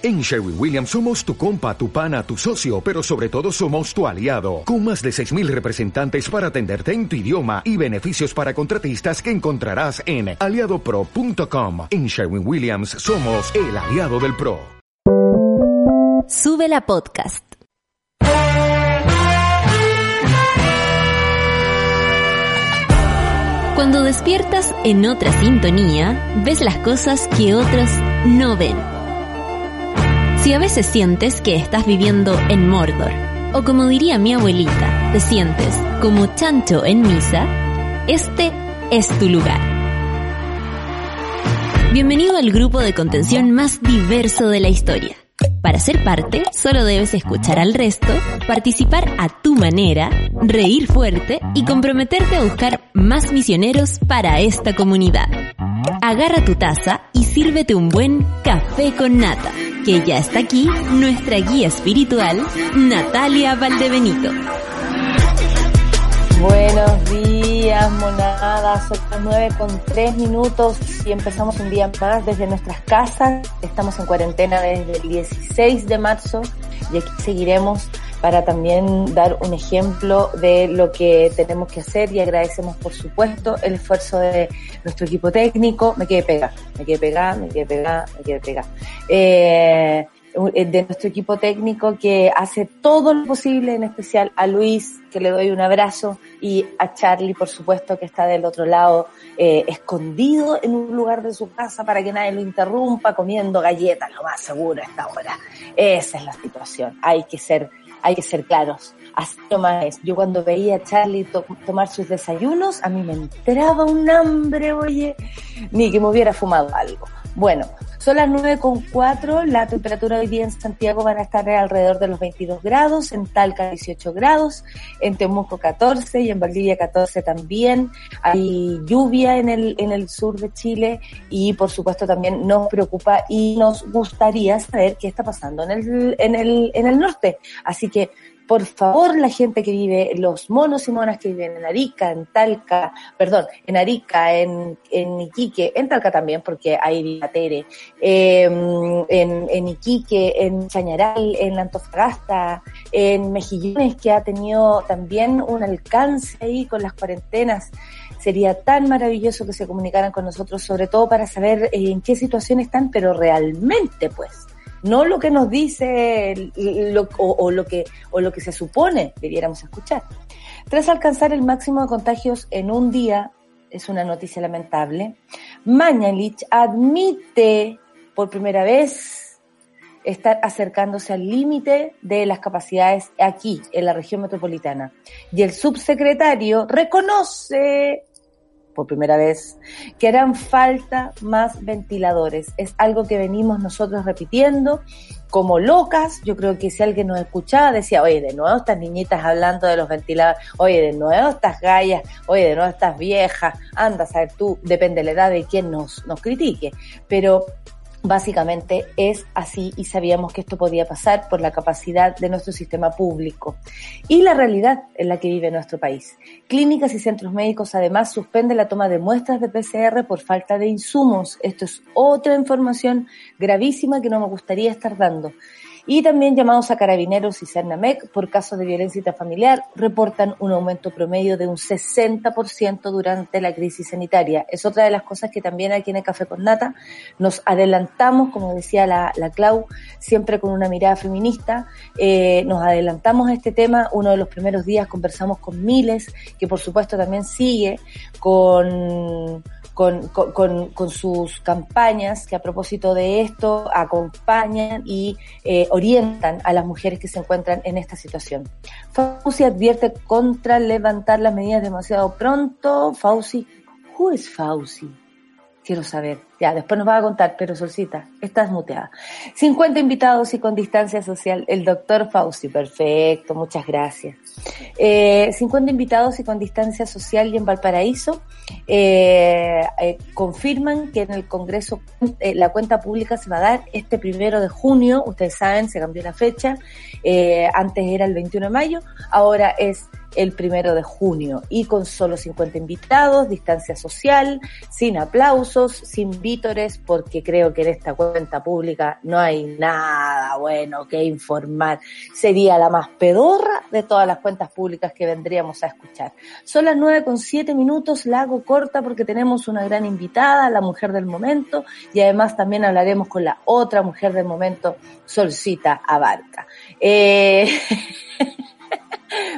En Sherwin Williams somos tu compa, tu pana, tu socio, pero sobre todo somos tu aliado, con más de 6.000 representantes para atenderte en tu idioma y beneficios para contratistas que encontrarás en aliadopro.com. En Sherwin Williams somos el aliado del PRO. Sube la podcast. Cuando despiertas en otra sintonía, ves las cosas que otros no ven. Si a veces sientes que estás viviendo en Mordor, o como diría mi abuelita, te sientes como chancho en misa, este es tu lugar. Bienvenido al grupo de contención más diverso de la historia. Para ser parte, solo debes escuchar al resto, participar a tu manera, reír fuerte y comprometerte a buscar más misioneros para esta comunidad. Agarra tu taza y sírvete un buen café con nata, que ya está aquí nuestra guía espiritual, Natalia Valdebenito. Buenos días, monadas. Son las 9 con 3 minutos y empezamos un día más desde nuestras casas. Estamos en cuarentena desde el 16 de marzo y aquí seguiremos para también dar un ejemplo de lo que tenemos que hacer y agradecemos por supuesto el esfuerzo de nuestro equipo técnico. Me quedé pegada, me quedé pegada, me quedé pegada, me quedé pegada. Eh, de nuestro equipo técnico que hace todo lo posible, en especial a Luis, que le doy un abrazo, y a Charlie, por supuesto, que está del otro lado, eh, escondido en un lugar de su casa para que nadie lo interrumpa, comiendo galletas, lo más seguro a esta hora. Esa es la situación. Hay que ser, hay que ser claros. Así nomás es. Yo cuando veía a Charlie tomar sus desayunos, a mí me entraba un hambre, oye, ni que me hubiera fumado algo. Bueno, son las 9.4, la temperatura hoy día en Santiago van a estar alrededor de los 22 grados, en Talca 18 grados, en Temuco 14 y en Valdivia 14 también. Hay lluvia en el, en el sur de Chile y por supuesto también nos preocupa y nos gustaría saber qué está pasando en el, en el, en el norte. Así que por favor, la gente que vive, los monos y monas que viven en Arica, en Talca, perdón, en Arica, en, en Iquique, en Talca también, porque hay Villatere, eh, en, en Iquique, en Chañaral, en Antofagasta, en Mejillones, que ha tenido también un alcance ahí con las cuarentenas. Sería tan maravilloso que se comunicaran con nosotros, sobre todo para saber eh, en qué situación están, pero realmente, pues no lo que nos dice o, lo que, o lo que se supone debiéramos escuchar. Tras alcanzar el máximo de contagios en un día, es una noticia lamentable, Mañalich admite por primera vez estar acercándose al límite de las capacidades aquí, en la región metropolitana. Y el subsecretario reconoce por primera vez, que harán falta más ventiladores. Es algo que venimos nosotros repitiendo como locas. Yo creo que si alguien nos escuchaba decía, oye, de nuevo estas niñitas hablando de los ventiladores, oye, de nuevo estas gallas, oye, de nuevo estas viejas, anda a saber tú, depende de la edad de quien nos, nos critique. Pero Básicamente es así y sabíamos que esto podía pasar por la capacidad de nuestro sistema público y la realidad en la que vive nuestro país. Clínicas y centros médicos además suspenden la toma de muestras de PCR por falta de insumos. Esto es otra información gravísima que no me gustaría estar dando. Y también llamados a carabineros y Cernamec por casos de violencia intrafamiliar reportan un aumento promedio de un 60% durante la crisis sanitaria. Es otra de las cosas que también aquí en el Café con Nata nos adelantamos, como decía la, la Clau, siempre con una mirada feminista, eh, nos adelantamos a este tema. Uno de los primeros días conversamos con Miles, que por supuesto también sigue con con, con, con, sus campañas que a propósito de esto acompañan y eh, orientan a las mujeres que se encuentran en esta situación. Fauci advierte contra levantar las medidas demasiado pronto. Fauci, who is Fauci? Quiero saber. Ya, después nos va a contar, pero Solcita, estás muteada. 50 invitados y con distancia social, el doctor Fauci. Perfecto, muchas gracias. Eh, 50 invitados y con distancia social y en Valparaíso eh, eh, confirman que en el Congreso eh, la cuenta pública se va a dar este primero de junio. Ustedes saben, se cambió la fecha. Antes era el 21 de mayo, ahora es el primero de junio y con solo 50 invitados, distancia social, sin aplausos, sin vítores, porque creo que en esta cuenta pública no hay nada bueno que informar. Sería la más pedorra de todas las cuentas públicas que vendríamos a escuchar. Son las nueve con siete minutos, la hago corta porque tenemos una gran invitada, la mujer del momento, y además también hablaremos con la otra mujer del momento, Solcita Abarca. Eh...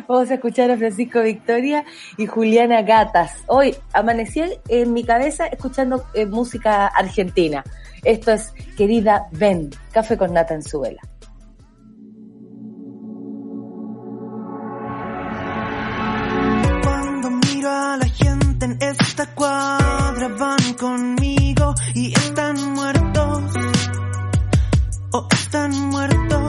Vamos a escuchar a Francisco Victoria y Juliana Gatas. Hoy amanecí en mi cabeza escuchando eh, música argentina. Esto es Querida Ben, Café con Nata en su vela. Cuando miro a la gente en esta cuadra van conmigo y están muertos o están muertos.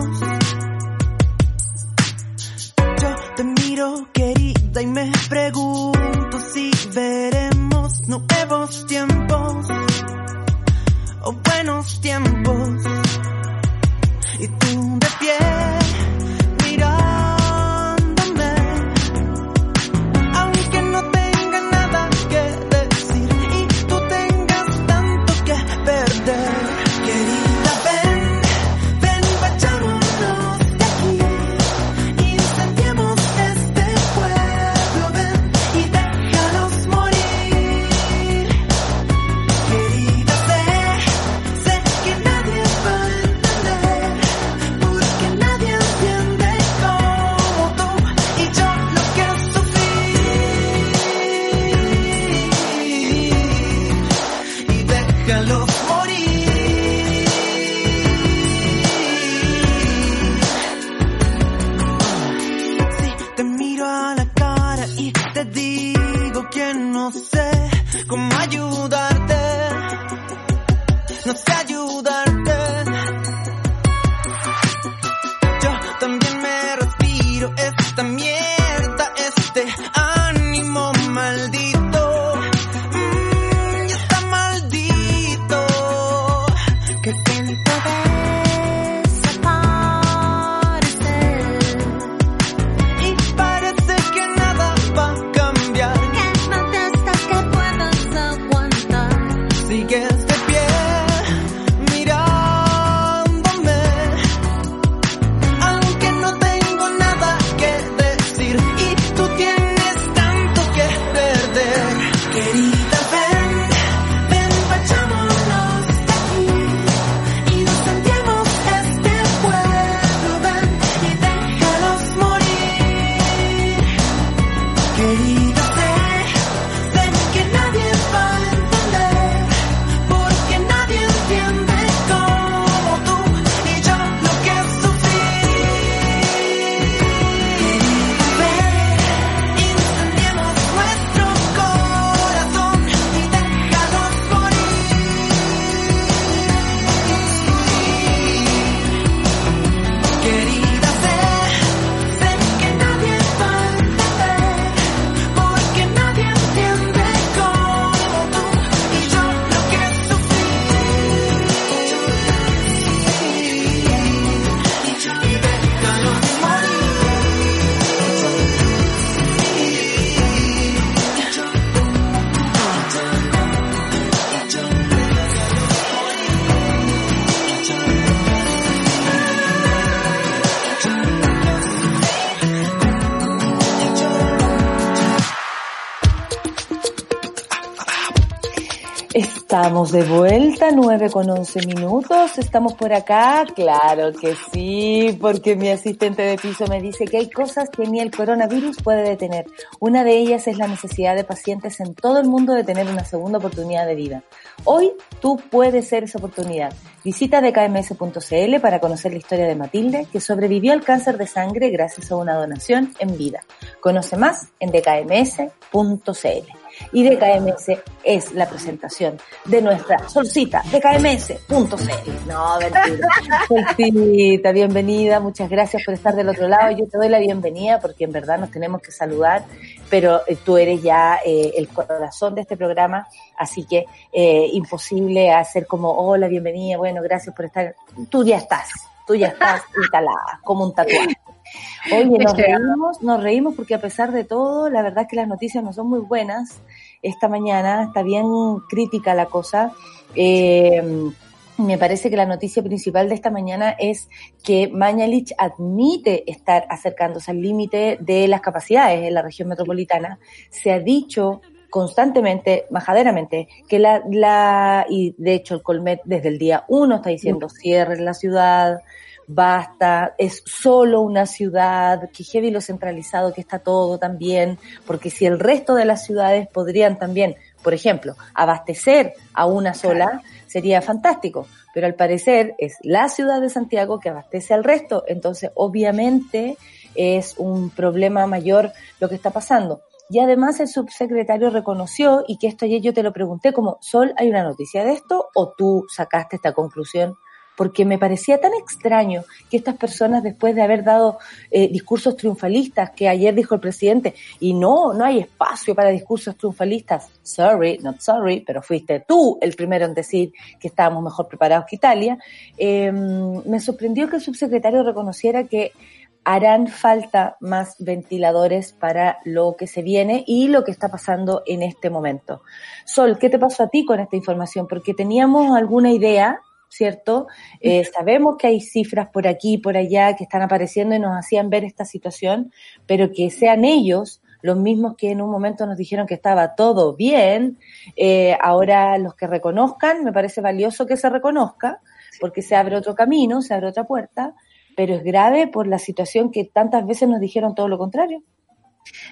Miro querida y me pregunto si veremos nuevos tiempos o buenos tiempos. Estamos de vuelta, 9 con 11 minutos. Estamos por acá, claro que sí, porque mi asistente de piso me dice que hay cosas que ni el coronavirus puede detener. Una de ellas es la necesidad de pacientes en todo el mundo de tener una segunda oportunidad de vida. Hoy tú puedes ser esa oportunidad. Visita dkms.cl para conocer la historia de Matilde, que sobrevivió al cáncer de sangre gracias a una donación en vida. Conoce más en dkms.cl. Y DKMS es la presentación de nuestra solcita, dkms.cl. No, mentira. Solcita, bienvenida, muchas gracias por estar del otro lado. Yo te doy la bienvenida porque en verdad nos tenemos que saludar, pero eh, tú eres ya eh, el corazón de este programa, así que eh, imposible hacer como, hola, bienvenida, bueno, gracias por estar. Tú ya estás, tú ya estás instalada, como un tatuaje. Oye, nos reímos, nos reímos porque a pesar de todo, la verdad es que las noticias no son muy buenas. Esta mañana está bien crítica la cosa. Eh, me parece que la noticia principal de esta mañana es que Mañalich admite estar acercándose al límite de las capacidades en la región metropolitana. Se ha dicho constantemente, majaderamente, que la, la, y de hecho el Colmet desde el día uno está diciendo cierren la ciudad, basta, es solo una ciudad, que heavy lo centralizado que está todo también, porque si el resto de las ciudades podrían también, por ejemplo, abastecer a una sola, sería fantástico. Pero al parecer es la ciudad de Santiago que abastece al resto, entonces obviamente es un problema mayor lo que está pasando. Y además el subsecretario reconoció, y que esto ayer yo te lo pregunté, como, Sol, ¿hay una noticia de esto o tú sacaste esta conclusión? Porque me parecía tan extraño que estas personas, después de haber dado eh, discursos triunfalistas, que ayer dijo el presidente, y no, no hay espacio para discursos triunfalistas, sorry, not sorry, pero fuiste tú el primero en decir que estábamos mejor preparados que Italia, eh, me sorprendió que el subsecretario reconociera que harán falta más ventiladores para lo que se viene y lo que está pasando en este momento. Sol, ¿qué te pasó a ti con esta información? Porque teníamos alguna idea, ¿cierto? Eh, sabemos que hay cifras por aquí y por allá que están apareciendo y nos hacían ver esta situación, pero que sean ellos los mismos que en un momento nos dijeron que estaba todo bien, eh, ahora los que reconozcan, me parece valioso que se reconozca, porque se abre otro camino, se abre otra puerta, pero es grave por la situación que tantas veces nos dijeron todo lo contrario.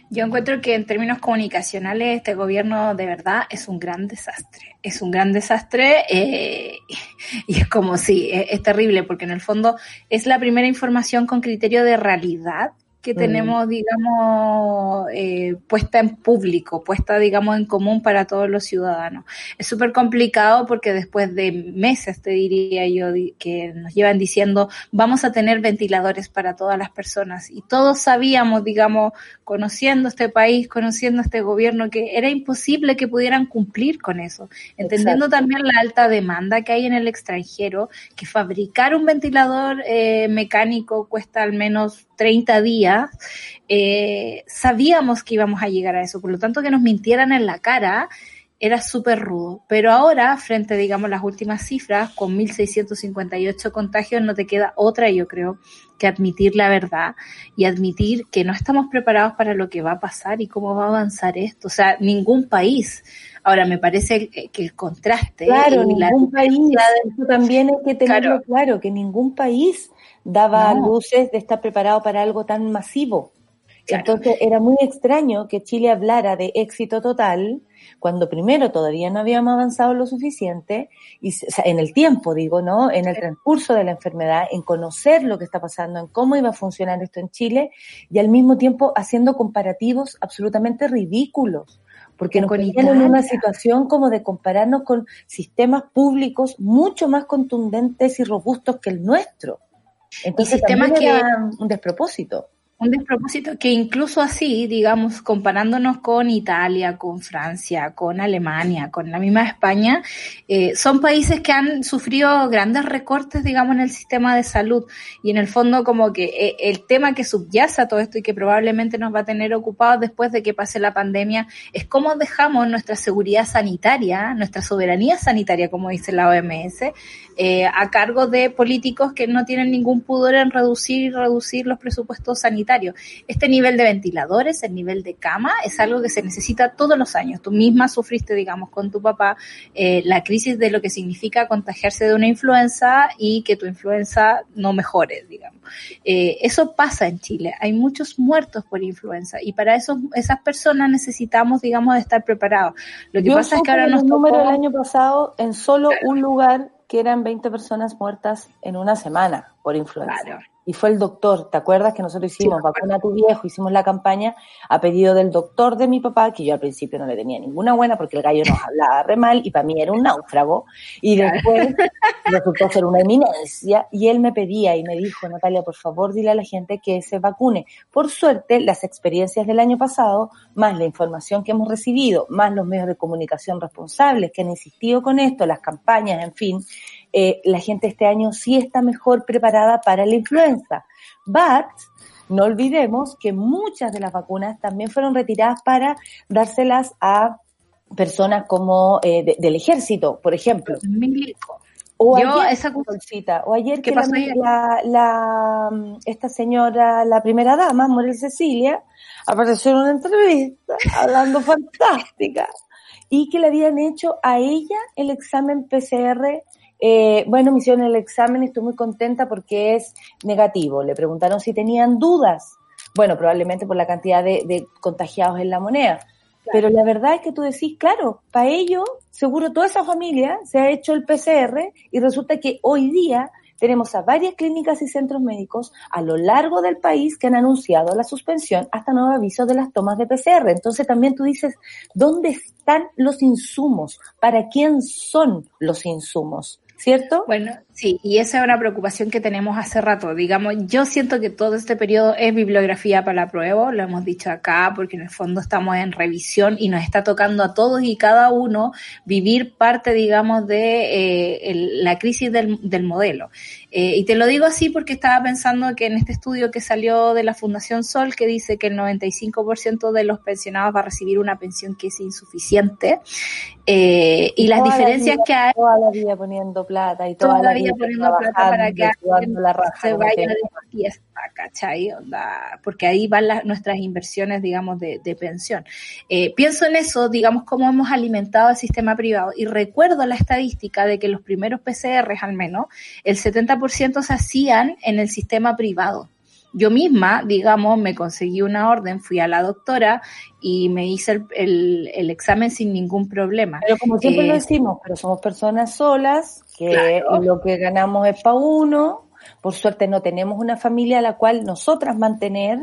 Yo encuentro que en términos comunicacionales este gobierno de verdad es un gran desastre. Es un gran desastre eh, y es como es, es terrible porque en el fondo es la primera información con criterio de realidad que Mm. tenemos, digamos, eh, puesta en público, puesta, digamos, en común para todos los ciudadanos. Es súper complicado porque después de meses, te diría yo, que nos llevan diciendo, vamos a tener ventiladores para todas las personas. Y todos sabíamos, digamos, conociendo este país, conociendo este gobierno, que era imposible que pudieran cumplir con eso. Entendiendo Exacto. también la alta demanda que hay en el extranjero, que fabricar un ventilador eh, mecánico cuesta al menos 30 días, eh, sabíamos que íbamos a llegar a eso. Por lo tanto, que nos mintieran en la cara era súper rudo. Pero ahora, frente, digamos, las últimas cifras, con 1.658 contagios, no te queda otra, yo creo, que admitir la verdad y admitir que no estamos preparados para lo que va a pasar y cómo va a avanzar esto. O sea, ningún país. Ahora, me parece que el contraste Claro, la ningún país, eso también hay que tenerlo Claro. claro, que ningún país daba No. luces de estar preparado para algo tan masivo. Claro. Entonces era muy extraño que Chile hablara de éxito total cuando primero todavía no habíamos avanzado lo suficiente, y, o sea, en el tiempo, digo, ¿no? En el transcurso de la enfermedad, en conocer lo que está pasando, en cómo iba a funcionar esto en Chile, y al mismo tiempo haciendo comparativos absolutamente ridículos. Porque nos ponían en una situación como de compararnos con sistemas públicos mucho más contundentes y robustos que el nuestro. Entonces sistemas también que- era un despropósito. Un despropósito que incluso así, digamos, comparándonos con Italia, con Francia, con Alemania, con la misma España, eh, son países que han sufrido grandes recortes, digamos, en el sistema de salud. Y en el fondo, como que eh, el tema que subyace a todo esto y que probablemente nos va a tener ocupados después de que pase la pandemia es cómo dejamos nuestra seguridad sanitaria, nuestra soberanía sanitaria, como dice la OMS, eh, a cargo de políticos que no tienen ningún pudor en reducir y reducir los presupuestos sanitarios. Este nivel de ventiladores, el nivel de cama, es algo que se necesita todos los años. Tú misma sufriste, digamos, con tu papá eh, la crisis de lo que significa contagiarse de una influenza y que tu influenza no mejore, digamos. Eh, eso pasa en Chile. Hay muchos muertos por influenza y para eso, esas personas necesitamos, digamos, de estar preparados. Lo que Yo pasa es que ahora nos el número tocó- el año pasado en solo un lugar que eran 20 personas muertas en una semana por influenza. Claro. Y fue el doctor, ¿te acuerdas que nosotros hicimos vacuna a tu viejo, hicimos la campaña a pedido del doctor de mi papá, que yo al principio no le tenía ninguna buena porque el gallo nos hablaba re mal y para mí era un náufrago. Y después resultó ser una eminencia y él me pedía y me dijo, Natalia, por favor dile a la gente que se vacune. Por suerte, las experiencias del año pasado, más la información que hemos recibido, más los medios de comunicación responsables que han insistido con esto, las campañas, en fin, eh, la gente este año sí está mejor preparada para la influenza. But no olvidemos que muchas de las vacunas también fueron retiradas para dárselas a personas como eh, de- del ejército, por ejemplo. O Yo, ayer, esa Solcita, o ayer ¿Qué que la, ayer? la- la, esta señora, la primera dama, Morel Cecilia, apareció en una entrevista hablando fantástica y que le habían hecho a ella el examen PCR. Eh, bueno, me hicieron el examen y estoy muy contenta porque es negativo. Le preguntaron si tenían dudas. Bueno, probablemente por la cantidad de, de contagiados en la moneda. Pero la verdad es que tú decís, claro, para ello, seguro toda esa familia se ha hecho el PCR y resulta que hoy día tenemos a varias clínicas y centros médicos a lo largo del país que han anunciado la suspensión hasta nuevo aviso de las tomas de PCR. Entonces también tú dices, ¿dónde están los insumos? ¿Para quién son los insumos? ¿Cierto? Bueno, sí, y esa es una preocupación que tenemos hace rato. Digamos, yo siento que todo este periodo es bibliografía para la prueba, lo hemos dicho acá, porque en el fondo estamos en revisión y nos está tocando a todos y cada uno vivir parte, digamos, de eh, la crisis del, del modelo. Eh, y te lo digo así porque estaba pensando que en este estudio que salió de la Fundación Sol, que dice que el 95% de los pensionados va a recibir una pensión que es insuficiente, eh, y las la diferencias vida- que hay Toda la vida poniendo plata y toda, toda la vida vida poniendo plata para que la raja, se vaya de fiesta, ¿cachai? Onda, porque ahí van las, nuestras inversiones, digamos, de, de pensión. Eh, pienso en eso, digamos, cómo hemos alimentado el sistema privado y recuerdo la estadística de que los primeros PCRs, al menos, el 70% se hacían en el sistema privado. Yo misma, digamos, me conseguí una orden, fui a la doctora y me hice el, el- el examen sin ningún problema. Pero como siempre Eh, lo decimos, pero somos personas solas, que Claro. lo que ganamos es para uno. Por suerte no tenemos una familia a la cual nosotras mantener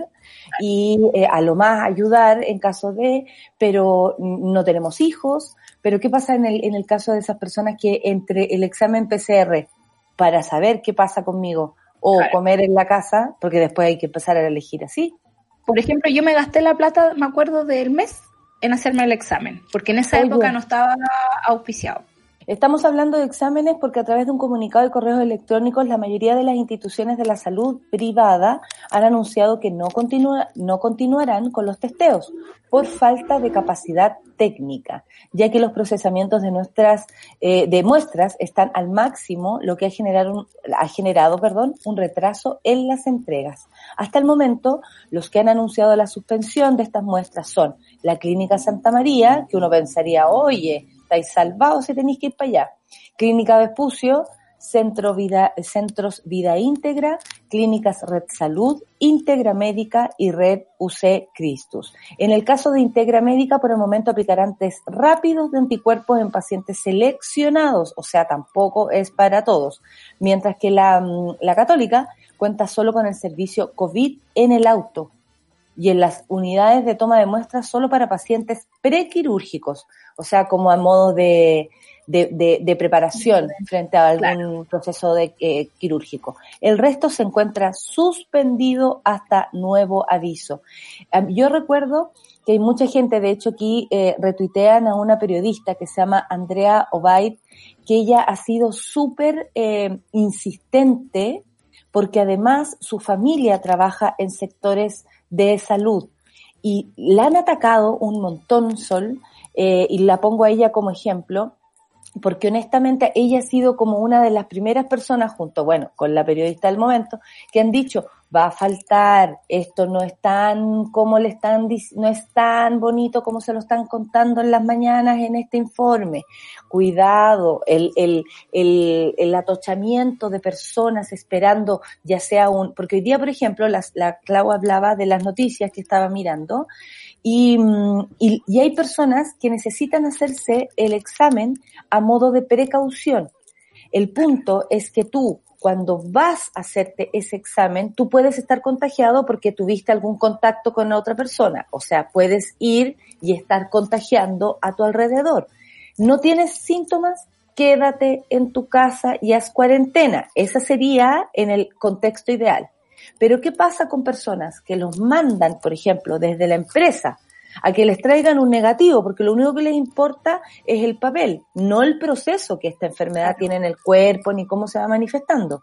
y eh, a lo más ayudar en caso de, pero no tenemos hijos. Pero ¿qué pasa en el, en el caso de esas personas que entre el examen PCR para saber qué pasa conmigo o Claro. comer en la casa, porque después hay que empezar a elegir así? Por ejemplo, yo me gasté la plata, me acuerdo del mes, en hacerme el examen, porque en esa Oye. época no estaba auspiciado. Estamos hablando de exámenes porque a través de un comunicado de correos electrónicos la mayoría de las instituciones de la salud privada han anunciado que no, continúa, no continuarán con los testeos por falta de capacidad técnica, ya que los procesamientos de nuestras eh, de muestras están al máximo, lo que ha generado, un- ha generado perdón, un retraso en las entregas. Hasta el momento, los que han anunciado la suspensión de estas muestras son la Clínica Santa María, que uno pensaría, oye, estáis salvados si tenéis que ir para allá. Clínica Vespucio, Centro Vida, Centros Vida Íntegra, Clínicas Red Salud, Integra Médica y Red UC Christus. En el caso de Integra Médica, por el momento aplicarán test rápidos de anticuerpos en pacientes seleccionados, o sea, tampoco es para todos. Mientras que la, mm, la Católica cuenta solo con el servicio COVID en el auto y en las unidades de toma de muestras solo para pacientes prequirúrgicos, o sea, como a modo de, de, de- de preparación frente a algún proceso de, eh, quirúrgico. El resto se encuentra suspendido hasta nuevo aviso. Yo recuerdo que hay mucha gente, de hecho aquí eh, retuitean a una periodista que se llama Andrea Obaid, que ella ha sido súper eh, insistente porque además su familia trabaja en sectores de salud. Y la han atacado un montón, Sol, eh, y la pongo a ella como ejemplo, porque honestamente ella ha sido como una de las primeras personas, junto, bueno, con la periodista del momento, que han dicho, va a faltar, esto no es tan como le están, no es tan bonito como se lo están contando en las mañanas en este informe. Cuidado, el, el, el, el atochamiento de personas esperando, ya sea un, porque hoy día, por ejemplo, las, la Clau hablaba de las noticias que estaba mirando, y, mm, y, y hay personas que necesitan hacerse el examen a modo de precaución. El punto es que tú, cuando vas a hacerte ese examen, tú puedes estar contagiado porque tuviste algún contacto con otra persona. O sea, puedes ir y estar contagiando a tu alrededor. No tienes síntomas, quédate en tu casa y haz cuarentena. Esa sería en el contexto ideal. Pero ¿qué pasa con personas que los mandan, por ejemplo, desde la empresa a que les traigan un negativo? Porque lo único que les importa es el papel, no el proceso que esta enfermedad tiene en el cuerpo ni cómo se va manifestando.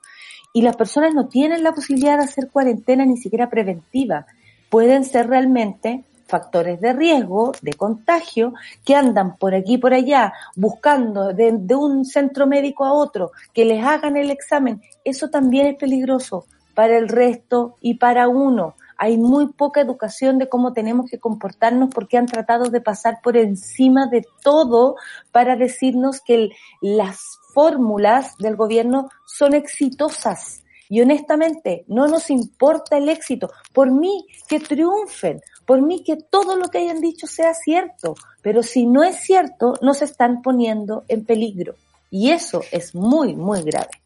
y las personas no tienen la posibilidad de hacer cuarentena ni siquiera preventiva. Pueden ser realmente factores de riesgo, de contagio, que andan por aquí y por allá buscando de, de un centro médico a otro que les hagan el examen. Eso también es peligroso para el resto y para uno. Hay muy poca educación de cómo tenemos que comportarnos porque han tratado de pasar por encima de todo para decirnos que las fórmulas del gobierno son exitosas. Y honestamente, no nos importa el éxito. Por mí, que triunfen. Por mí, que todo lo que hayan dicho sea cierto. Pero si no es cierto, nos están poniendo en peligro. Y eso es muy, muy grave.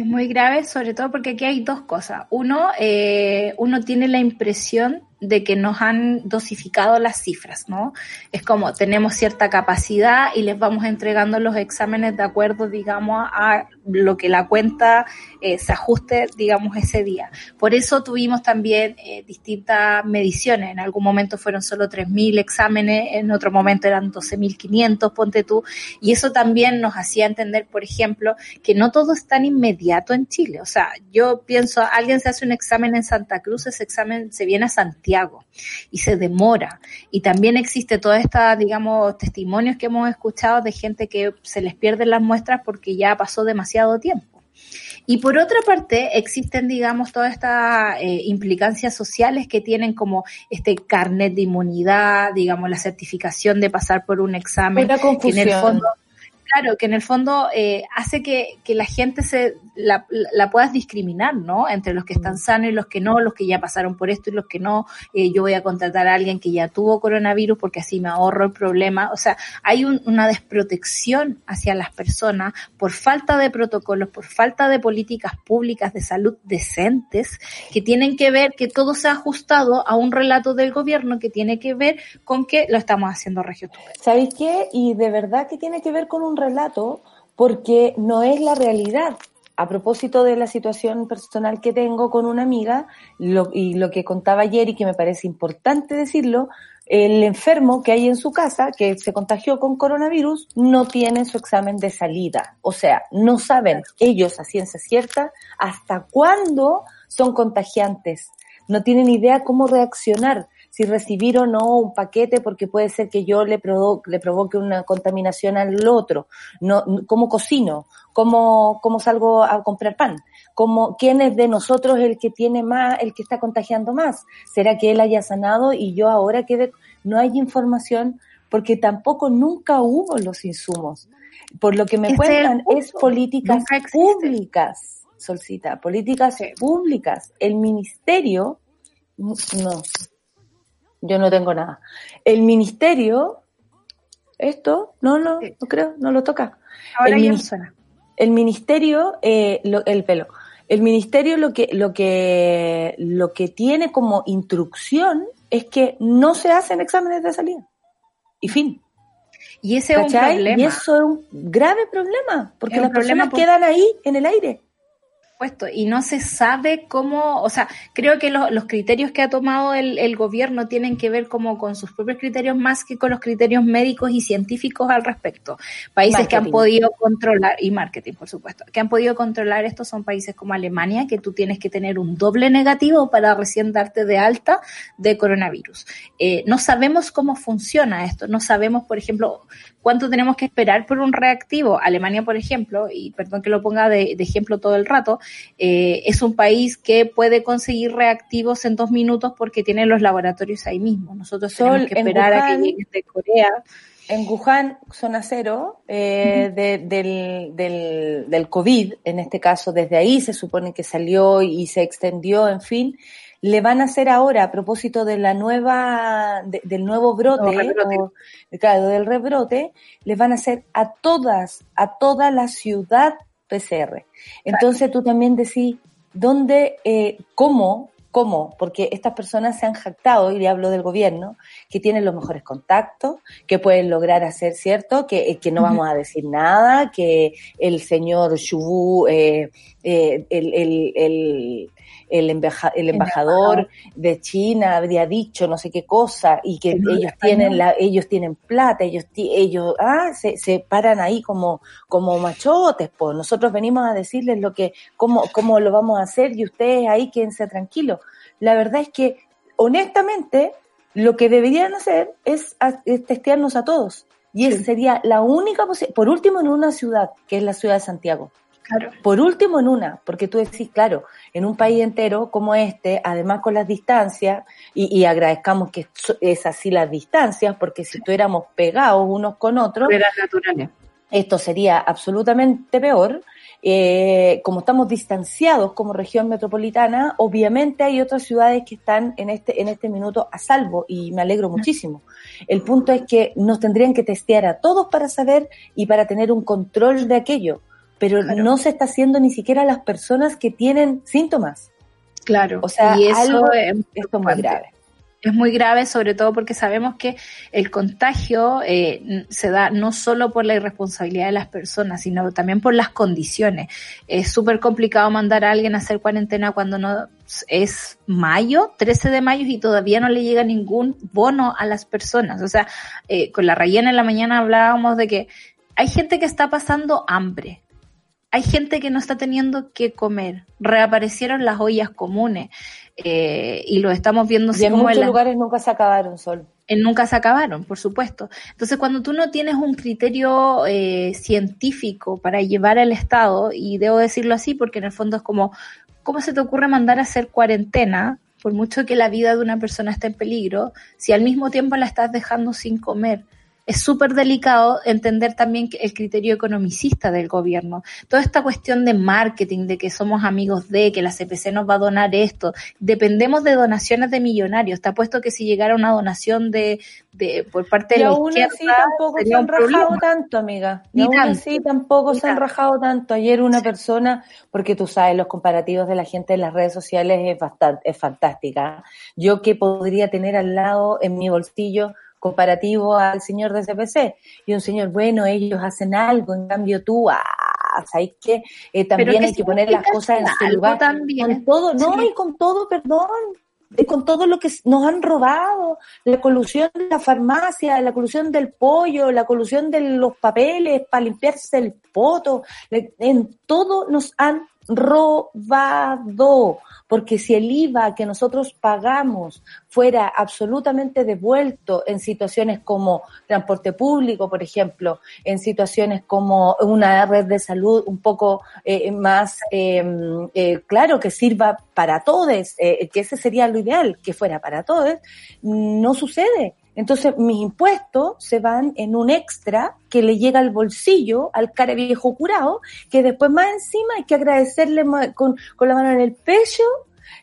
Es muy grave, sobre todo porque aquí hay dos cosas. Uno, eh, uno tiene la impresión de que nos han dosificado las cifras, ¿no? Es como tenemos cierta capacidad y les vamos entregando los exámenes de acuerdo, digamos, a lo que la cuenta eh, se ajuste, digamos, ese día. Por eso tuvimos también eh, distintas mediciones. En algún momento fueron solo 3.000 exámenes, en otro momento eran 12.500, ponte tú. Y eso también nos hacía entender, por ejemplo, que no todo es tan inmediato en Chile. O sea, yo pienso, alguien se hace un examen en Santa Cruz, ese examen se viene a Santiago y se demora. Y también existe toda esta, digamos, testimonios que hemos escuchado de gente que se les pierden las muestras porque ya pasó demasiado tiempo. Y por otra parte, existen, digamos, todas estas eh, implicancias sociales que tienen como este carnet de inmunidad, digamos, la certificación de pasar por un examen, Una que en el confusión. fondo Claro, que en el fondo eh, hace que, que la gente se la, la puedas discriminar, ¿no? Entre los que están sanos y los que no, los que ya pasaron por esto y los que no. Eh, yo voy a contratar a alguien que ya tuvo coronavirus porque así me ahorro el problema. O sea, hay un- una desprotección hacia las personas por falta de protocolos, por falta de políticas públicas de salud decentes que tienen que ver que todo se ha ajustado a un relato del gobierno que tiene que ver con que lo estamos haciendo regio ¿Sabéis qué? Y de verdad que tiene que ver con un relato porque no es la realidad. A propósito de la situación personal que tengo con una amiga y lo que contaba ayer y que me parece importante decirlo, el enfermo que hay en su casa, que se contagió con coronavirus, no tiene su examen de salida. O sea, no saben ellos a ciencia cierta hasta cuándo son contagiantes. No tienen idea cómo reaccionar si recibir o no un paquete porque puede ser que yo le, provo- le provoque una contaminación al otro, no, cómo cocino, cómo, cómo salgo a comprar pan, cómo, quién es de nosotros el que tiene más, el que está contagiando más, será que él haya sanado y yo ahora quede, no hay información porque tampoco nunca hubo los insumos. Por lo que me cuentan es políticas públicas, Solcita, políticas Sí. públicas. El ministerio, no, yo no tengo nada. El ministerio, esto, no, no, no creo, no lo toca. Ahora El ya suena. El ministerio, eh, lo- el pelo. El ministerio lo que, lo que, lo que tiene como instrucción es que no se hacen exámenes de salida. Y fin. Y ese es un problema. Y eso es un grave problema, porque las problema personas por- quedan ahí en el aire. Y no se sabe cómo, o sea, creo que lo- los criterios que ha tomado el, el gobierno tienen que ver como con sus propios criterios más que con los criterios médicos y científicos al respecto. Países que han podido controlar, y marketing, por supuesto, que han podido controlar esto son países como Alemania, que tú tienes que tener un doble negativo para recién darte de alta de coronavirus. Eh, no sabemos cómo funciona esto, no sabemos, por ejemplo, cuánto tenemos que esperar por un reactivo. Alemania, por ejemplo, y perdón que lo ponga de, de ejemplo todo el rato, eh, es un país que puede conseguir reactivos en dos minutos porque tiene los laboratorios ahí mismo. Nosotros Sol, tenemos que esperar a que lleguen de Corea. En Wuhan, zona cero, eh, de- del, del, del COVID, en este caso, desde ahí se supone que salió y se extendió, en fin, le van a hacer ahora, a propósito de la nueva, de- del nuevo brote, Nuevo rebrote. o- claro, del rebrote, les van a hacer a todas, a toda la ciudad PCR. Entonces tú también decís, ¿dónde, eh, cómo, cómo? Porque estas personas se han jactado, y le hablo del gobierno, que tienen los mejores contactos, que pueden lograr hacer, ¿cierto? Que, eh, que no vamos a decir nada, que el señor Chubú eh, eh, el, el, el, el, embaja- el embajador de China habría dicho no sé qué cosa y que El ellos tienen la, ellos tienen plata, ellos ellos ah, se, se paran ahí como como machotes, pues nosotros venimos a decirles lo que cómo cómo lo vamos a hacer y ustedes ahí quédense tranquilos. La verdad es que honestamente lo que deberían hacer es, testearnos a todos. Y esa Sí. sería la única posibilidad, por último en una ciudad, que es la ciudad de Santiago. Claro. Por último en una, porque tú decís, claro, en un país entero como este, además con las distancias, y, y agradezcamos que es así las distancias, porque si estuviéramos pegados unos con otros, esto sería absolutamente peor. Eh, como estamos distanciados como región metropolitana, obviamente hay otras ciudades que están en este, en este minuto a salvo y me alegro muchísimo. El punto es que nos tendrían que testear a todos para saber y para tener un control de aquello, pero Claro. no se está haciendo ni siquiera a las personas que tienen síntomas. Claro. O sea, y eso algo- es Esto es muy grave. Es muy grave, sobre todo porque sabemos que el contagio eh, se da no solo por la irresponsabilidad de las personas, sino también por las condiciones. Es súper complicado mandar a alguien a hacer cuarentena cuando no es mayo, 13 de mayo, y todavía no le llega ningún bono a las personas. O sea, eh, con la rellena en la mañana hablábamos de que hay gente que está pasando hambre. Hay gente que no está teniendo que comer. Reaparecieron las ollas comunes. eh, y lo estamos viendo en muchos lugares nunca se acabaron, Sol. en nunca se acabaron, por supuesto. Entonces, cuando tú no tienes un criterio eh, científico para llevar al Estado, y debo decirlo así porque en el fondo es como, ¿cómo se te ocurre mandar a hacer cuarentena, por mucho que la vida de una persona esté en peligro, si al mismo tiempo la estás dejando sin comer? Es súper delicado entender también el criterio economicista del gobierno. Toda esta cuestión de marketing, de que somos amigos de, que la CPC nos va a donar esto, dependemos de donaciones de millonarios. Te apuesto que si llegara una donación de, de por parte de Y la aún izquierda, así tampoco se han rajado problema. tanto, amiga. Y Ni aún tanto. así tampoco Ni se han tanto. rajado tanto. Ayer una persona, porque tú sabes, los comparativos de la gente en las redes sociales es bastante, es fantástica. Yo que podría tener al lado en mi bolsillo comparativo al señor de CPC y un señor, bueno, ellos hacen algo, en cambio tú, ah, ¿sabes qué? Eh, también ¿qué hay que poner las cosas en su lugar. también? Con todo, no, Sí. y con todo, perdón, y con todo lo que nos han robado, la colusión de la farmacia, la colusión del pollo, la colusión de los papeles para limpiarse el poto, en todo nos han robado, porque si el IVA que nosotros pagamos fuera absolutamente devuelto en situaciones como transporte público, por ejemplo, en situaciones como una red de salud un poco eh, más, eh, eh, claro, que sirva para todos, eh, que ese sería lo ideal, que fuera para todos, no sucede. Entonces mis impuestos se van en un extra que le llega al bolsillo al cara viejo curado, que después más encima hay que agradecerle con, con la mano en el pecho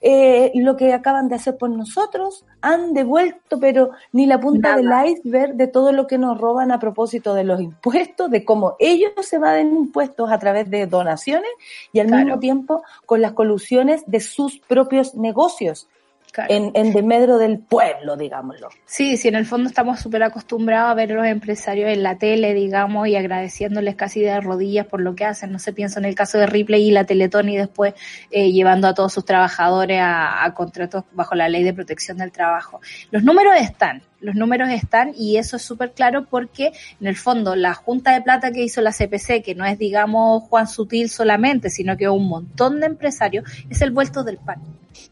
eh, lo que acaban de hacer por nosotros, han devuelto, pero ni la punta Nada. del iceberg de todo lo que nos roban a propósito de los impuestos, de cómo ellos se evaden impuestos a través de donaciones y al Claro. mismo tiempo con las colusiones de sus propios negocios Claro. en, en demedro del pueblo, digámoslo. Sí, sí, en el fondo estamos súper acostumbrados a ver a los empresarios en la tele, digamos, y agradeciéndoles casi de rodillas por lo que hacen. No se piensa en el caso de Ripley y la Teletón y después eh, llevando a todos sus trabajadores a, a contratos bajo la ley de protección del trabajo. Los números están, los números están y eso es súper claro porque en el fondo la junta de plata que hizo la CPC, que no es digamos Juan Sutil solamente, sino que un montón de empresarios, es el vuelto del pan.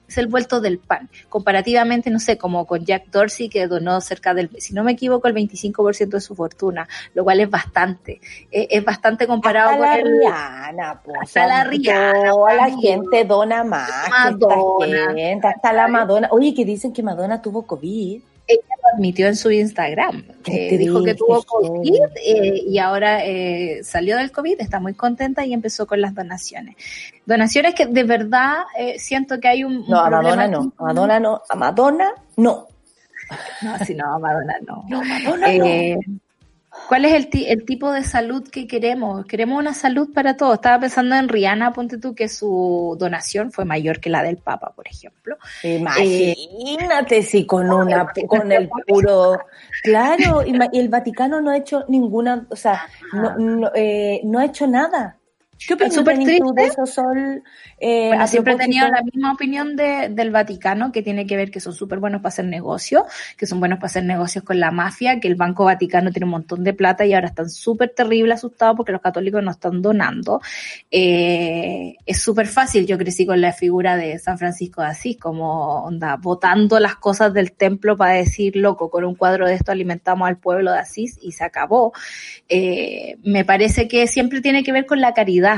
Es el vuelto del pan. Comparativamente, no sé, como con Jack Dorsey, que donó cerca del, si no me equivoco, el 25% de su fortuna, lo cual es bastante. Eh, es bastante comparado Hasta con la el, Rihanna, pues. Hasta la Rihanna, Toda la gente dona más. Madonna. gente, hasta la Madonna. Oye, que dicen que Madonna tuvo COVID. Ella lo admitió en su Instagram. Eh, dijo que tuvo. COVID eh, y ahora eh, salió del COVID, está muy contenta y empezó con las donaciones. Donaciones que de verdad eh, siento que hay un, un No, a Madonna no. A Madonna no. A Madonna no. No, sí, no, Madonna no. No, Madonna Eh, ¿Cuál es el, el tipo de salud que queremos? Queremos una salud para todos. Estaba pensando en Rihanna, ponte tú, que su donación fue mayor que la del Papa, por ejemplo. no. Imagínate si con una, con el puro, claro, y el Vaticano no ha hecho ninguna, o sea, no, no, eh, no ha hecho nada. ¿Qué opinas súper tenés tú de triste. eso, Sol? Eh, Bueno, siempre he tenido la misma opinión de- del Vaticano, que tiene que ver que son súper buenos para hacer negocios, que son buenos para hacer negocios con la mafia, que el Banco Vaticano tiene un montón de plata y ahora están súper terrible asustados porque los católicos no están donando. Eh, es súper fácil, yo crecí con la figura de San Francisco de Asís, como onda, botando las cosas del templo para decir, loco, con un cuadro de esto alimentamos al pueblo de Asís y se acabó. Eh, me parece que siempre tiene que ver con la caridad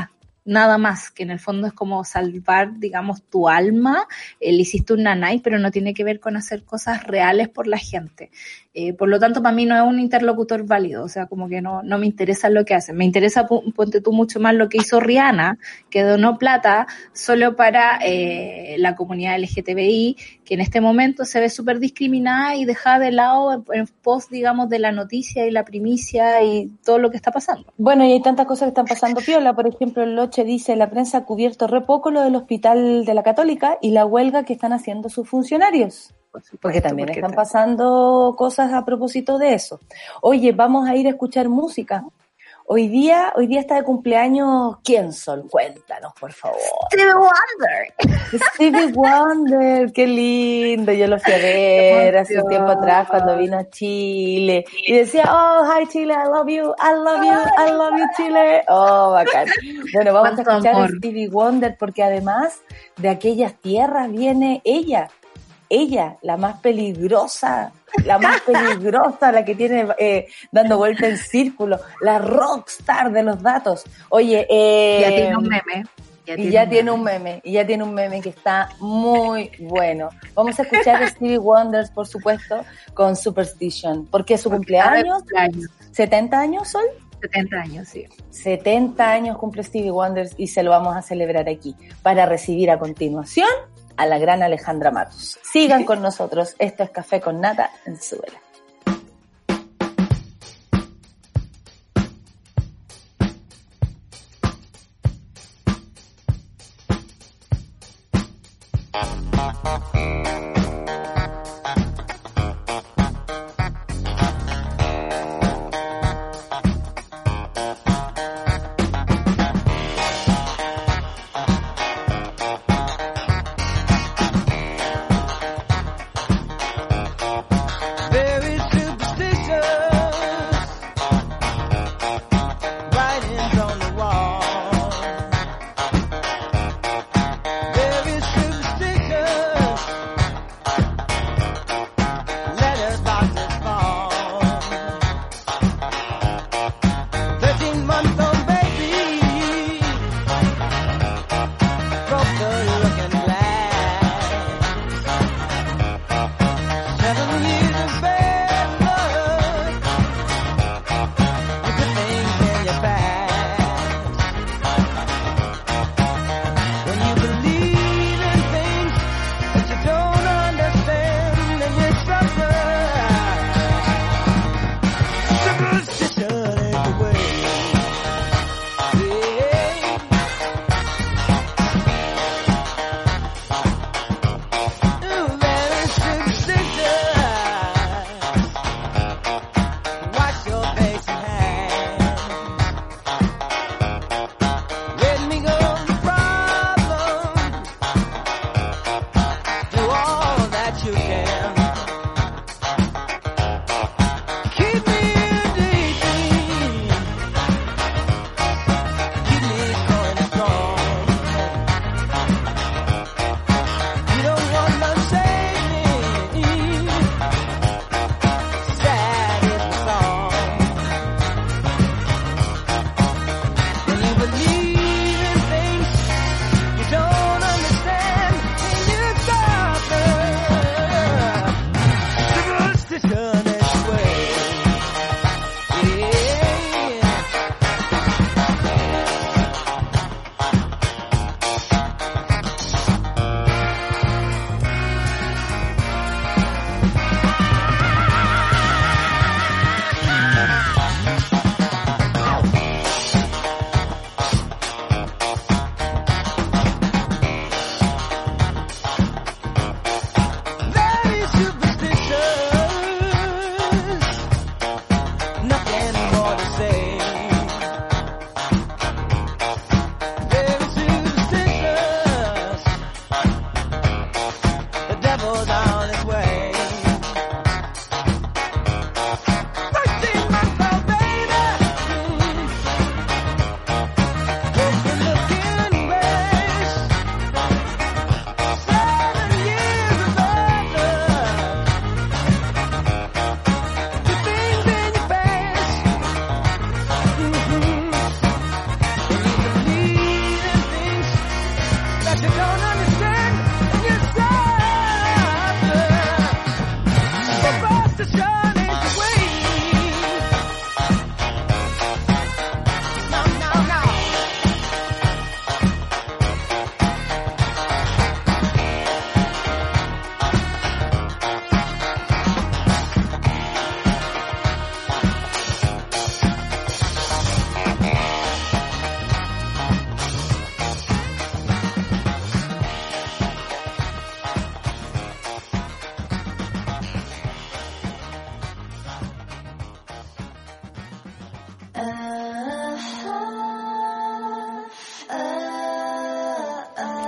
nada más, que en el fondo es como salvar, digamos, tu alma, eh, hiciste un nanay, pero no tiene que ver con hacer cosas reales por la gente. Eh, por lo tanto, para mí no es un interlocutor válido, o sea, como que no, no me interesa lo que hacen. Me interesa, ponte tú, mucho más lo que hizo Rihanna, que donó plata solo para eh, la comunidad LGTBI, que en este momento se ve súper discriminada y dejada de lado en, en pos, digamos, de la noticia y la primicia y todo lo que está pasando. Bueno, y hay tantas cosas que están pasando piola. Por ejemplo, el Loche dice, la prensa ha cubierto re poco lo del hospital de la Católica y la huelga que están haciendo sus funcionarios. Por supuesto, Porque también porque están pasando cosas a propósito de eso. Oye, vamos a ir a escuchar música. Hoy día, hoy día está de cumpleaños, ¿quién Sol? Cuéntanos, por favor. Stevie Wonder. Stevie Wonder, qué lindo. Yo lo fui a ver hace un tiempo atrás cuando vino a Chile. Y decía, oh, hi Chile, I love you, I love you, I love you Chile. Oh, bacán. Bueno, vamos a escuchar a amor. Stevie Wonder porque además de aquellas tierras viene ella. Ella, la más peligrosa, la más peligrosa, la que tiene eh, dando vuelta en círculo, la rockstar de los datos. Oye, eh, Ya tiene un meme. y ya tiene un meme, y ya tiene un meme que está muy bueno. Vamos a escuchar a Stevie Wonders, por supuesto, con Superstition. Porque su cumpleaños, Cumpleaños. 70 años, Sol. 70 años, sí. 70 años cumple Stevie Wonders y se lo vamos a celebrar aquí para recibir a continuación a la gran Alejandra Matos. Sigan con nosotros. Esto es Café con Nata en Suela.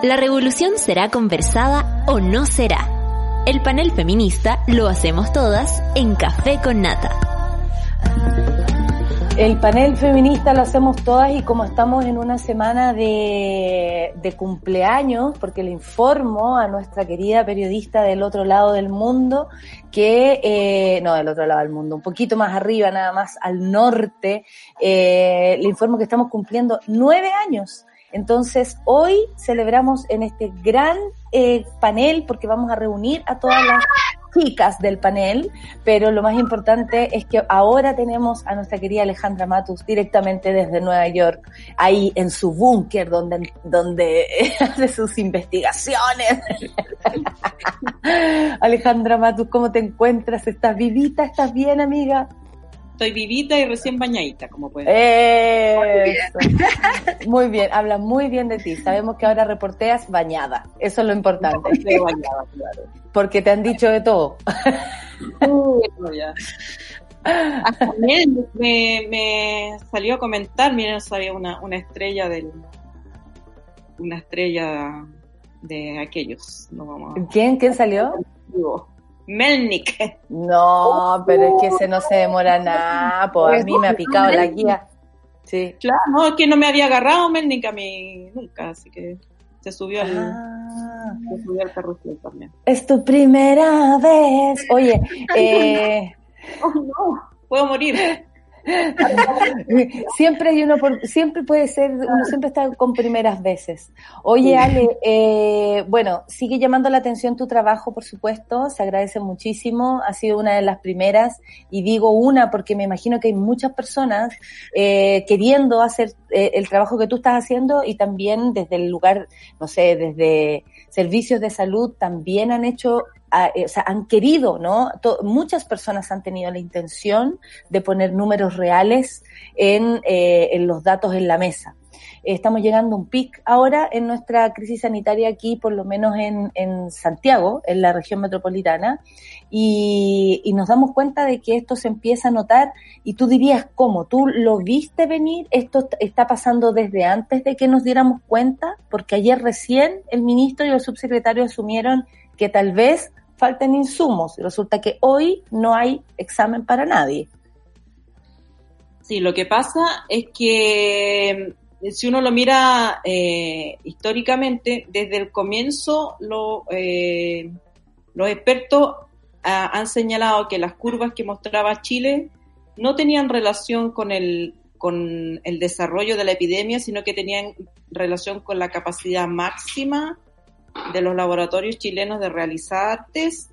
La revolución será conversada o no será. El panel feminista lo hacemos todas en Café con Nata. El panel feminista lo hacemos todas y como estamos en una semana de, de cumpleaños, porque le informo a nuestra querida periodista del otro lado del mundo que, eh, no, del otro lado del mundo, un poquito más arriba, nada más al norte, eh, le informo que estamos cumpliendo nueve años. Entonces, hoy celebramos en este gran eh, panel, porque vamos a reunir a todas las chicas del panel, pero lo más importante es que ahora tenemos a nuestra querida Alejandra Matus directamente desde Nueva York, ahí en su búnker donde, donde hace sus investigaciones. Alejandra Matus, ¿cómo te encuentras? ¿Estás vivita? ¿Estás bien, amiga? Estoy vivita y recién bañadita, como pueden Eso. Muy bien, habla muy bien de ti. Sabemos que ahora reporteas bañada. Eso es lo importante. Estoy bañada, claro. Porque te han dicho de todo. Ya. Ah, también me, me salió a comentar, miren, no sabía una, una estrella del una estrella de aquellos. No vamos a- ¿Quién? ¿Quién salió? Melnik. No, pero es que ese no se demora nada. Pues a mí me ha picado la guía. Sí. Claro, no, es que no me había agarrado Melnik a mí nunca, así que se subió al, Ah, se subió al carrusel también. es tu primera vez. Oye, eh, Oh, no, puedo morir. siempre hay uno por, siempre puede ser, uno siempre está con primeras veces. Oye, Ale, eh, bueno, sigue llamando la atención tu trabajo, por supuesto, se agradece muchísimo, ha sido una de las primeras, y digo una porque me imagino que hay muchas personas eh, queriendo hacer eh, el trabajo que tú estás haciendo y también desde el lugar, no sé, desde servicios de salud también han hecho a- eh, o sea, han querido, ¿no? Muchas personas han tenido la intención de poner números reales en, eh, en los datos en la mesa. Estamos llegando a un pic ahora en nuestra crisis sanitaria aquí, por lo menos en, en Santiago, en la región metropolitana, y, y nos damos cuenta de que esto se empieza a notar y tú dirías, ¿cómo? ¿Tú lo viste venir? ¿Esto est- está pasando desde antes de que nos diéramos cuenta? Porque ayer recién el ministro y el subsecretario asumieron que tal vez falten insumos y resulta que hoy no hay examen para nadie. Sí, lo que pasa es que si uno lo mira eh, históricamente, desde el comienzo lo, eh, los expertos ah, han señalado que las curvas que mostraba Chile no tenían relación con el, con el desarrollo de la epidemia, sino que tenían relación con la capacidad máxima de los laboratorios chilenos de realizar test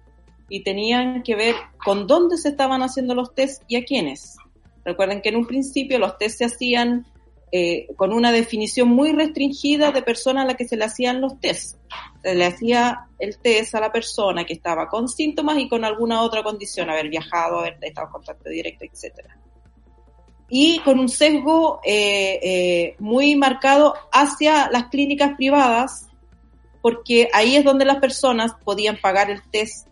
y tenían que ver con dónde se estaban haciendo los test y a quiénes. Recuerden que en un principio los test se hacían eh, con una definición muy restringida de persona a la que se le hacían los test. Se le hacía el test a la persona que estaba con síntomas y con alguna otra condición, haber viajado, haber estado en contacto directo, etcétera. Y con un sesgo eh, eh, muy marcado hacia las clínicas privadas, porque ahí es donde las personas podían pagar el test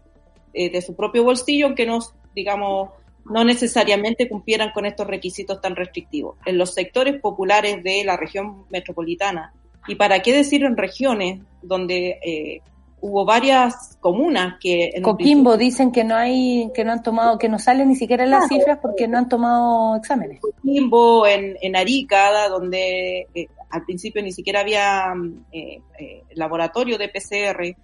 eh, de su propio bolsillo, aunque no, digamos, no necesariamente cumplieran con estos requisitos tan restrictivos. En los sectores populares de la región metropolitana, y para qué decir en regiones donde eh, hubo varias comunas que... en Coquimbo dicen que no hay, que no han tomado, que no salen ni siquiera las Claro. cifras porque no han tomado exámenes. Coquimbo, en, en Arica, donde eh, al principio ni siquiera había mm, eh, eh, laboratorio de PCR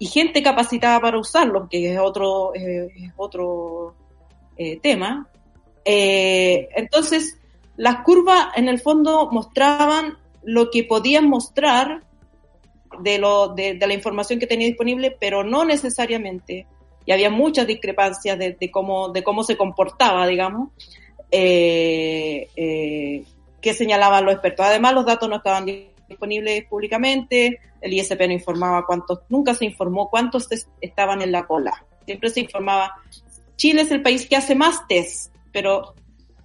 y gente capacitada para usarlo, que es otro, eh, es otro eh, tema. Eh, entonces, las curvas en el fondo mostraban lo que podían mostrar de, lo, de, la información que tenía disponible, pero no necesariamente. Y había muchas discrepancias de, cómo, de cómo se comportaba, digamos, eh, que señalaban los expertos. Además, los datos no estaban disponibles públicamente, el ISP no informaba cuántos, nunca se informó cuántos estaban en la cola. Siempre se informaba, Chile es el país que hace más test, pero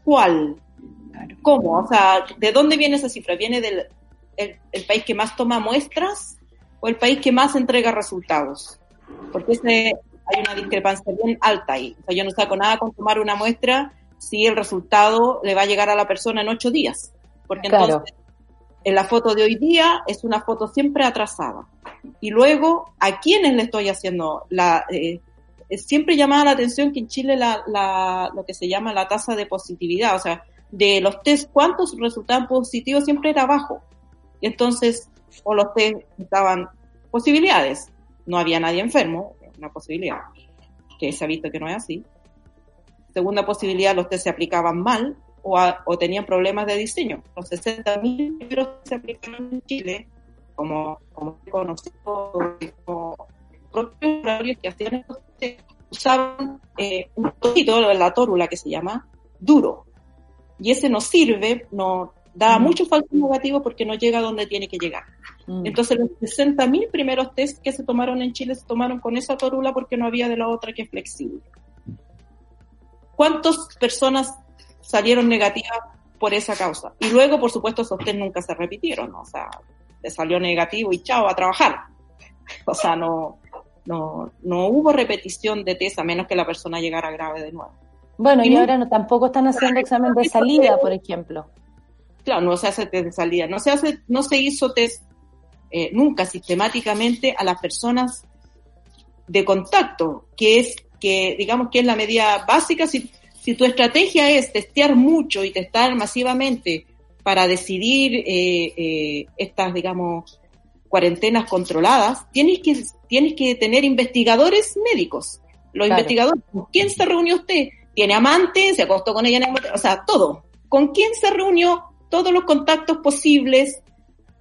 ¿cuál? ¿Cómo? O sea, ¿de dónde viene esa cifra? ¿Viene del el, el país que más toma muestras o el país que más entrega resultados? Porque ese, hay una discrepancia bien alta ahí. O sea, yo no saco nada con tomar una muestra si el resultado le va a llegar a la persona en ocho días. Porque Claro. entonces, en la foto de hoy día es una foto siempre atrasada. Y luego, ¿a quiénes le estoy haciendo? La, eh, eh, siempre llamaba la atención que en Chile la, lo que se llama la tasa de positividad, o sea, de los test, ¿cuántos resultaban positivos? Siempre era bajo. Entonces, o los test estaban posibilidades. No había nadie enfermo, una posibilidad, que se ha visto que no es así. Segunda posibilidad, los test se aplicaban mal o, o tenían problemas de diseño. Los 60.000 libros que se aplicaron en Chile, como, como conocido, como propios que hacían estos test, usaban eh, un poquito, la tórula que se llama, duro. Y ese no sirve, no da Mm. muchos falsos negativos porque no llega donde tiene que llegar. Mm. Entonces los 60.000 primeros test que se tomaron en Chile se tomaron con esa tórula porque no había de la otra que es flexible. ¿Cuántas personas salieron negativas por esa causa? Y luego, por supuesto, esos test nunca se repitieron, ¿no? o sea, te salió negativo y chao, a trabajar. O sea, no, no, no hubo repetición de test a menos que la persona llegara grave de nuevo. Bueno, y y- ahora no, tampoco están haciendo examen de salida, por ejemplo. Claro, no se hace test de salida, no se hace, no se hizo test eh, nunca sistemáticamente a las personas de contacto, que es que digamos que es la medida básica. Si, si tu estrategia es testear mucho y testar masivamente para decidir eh, eh, estas, digamos, cuarentenas controladas, tienes que, tienes que tener investigadores médicos. Los Claro. investigadores, ¿con quién se reunió usted? ¿Tiene amante? ¿Se acostó con ella en el? O sea, todo. ¿Con quién se reunió? Todos los contactos posibles.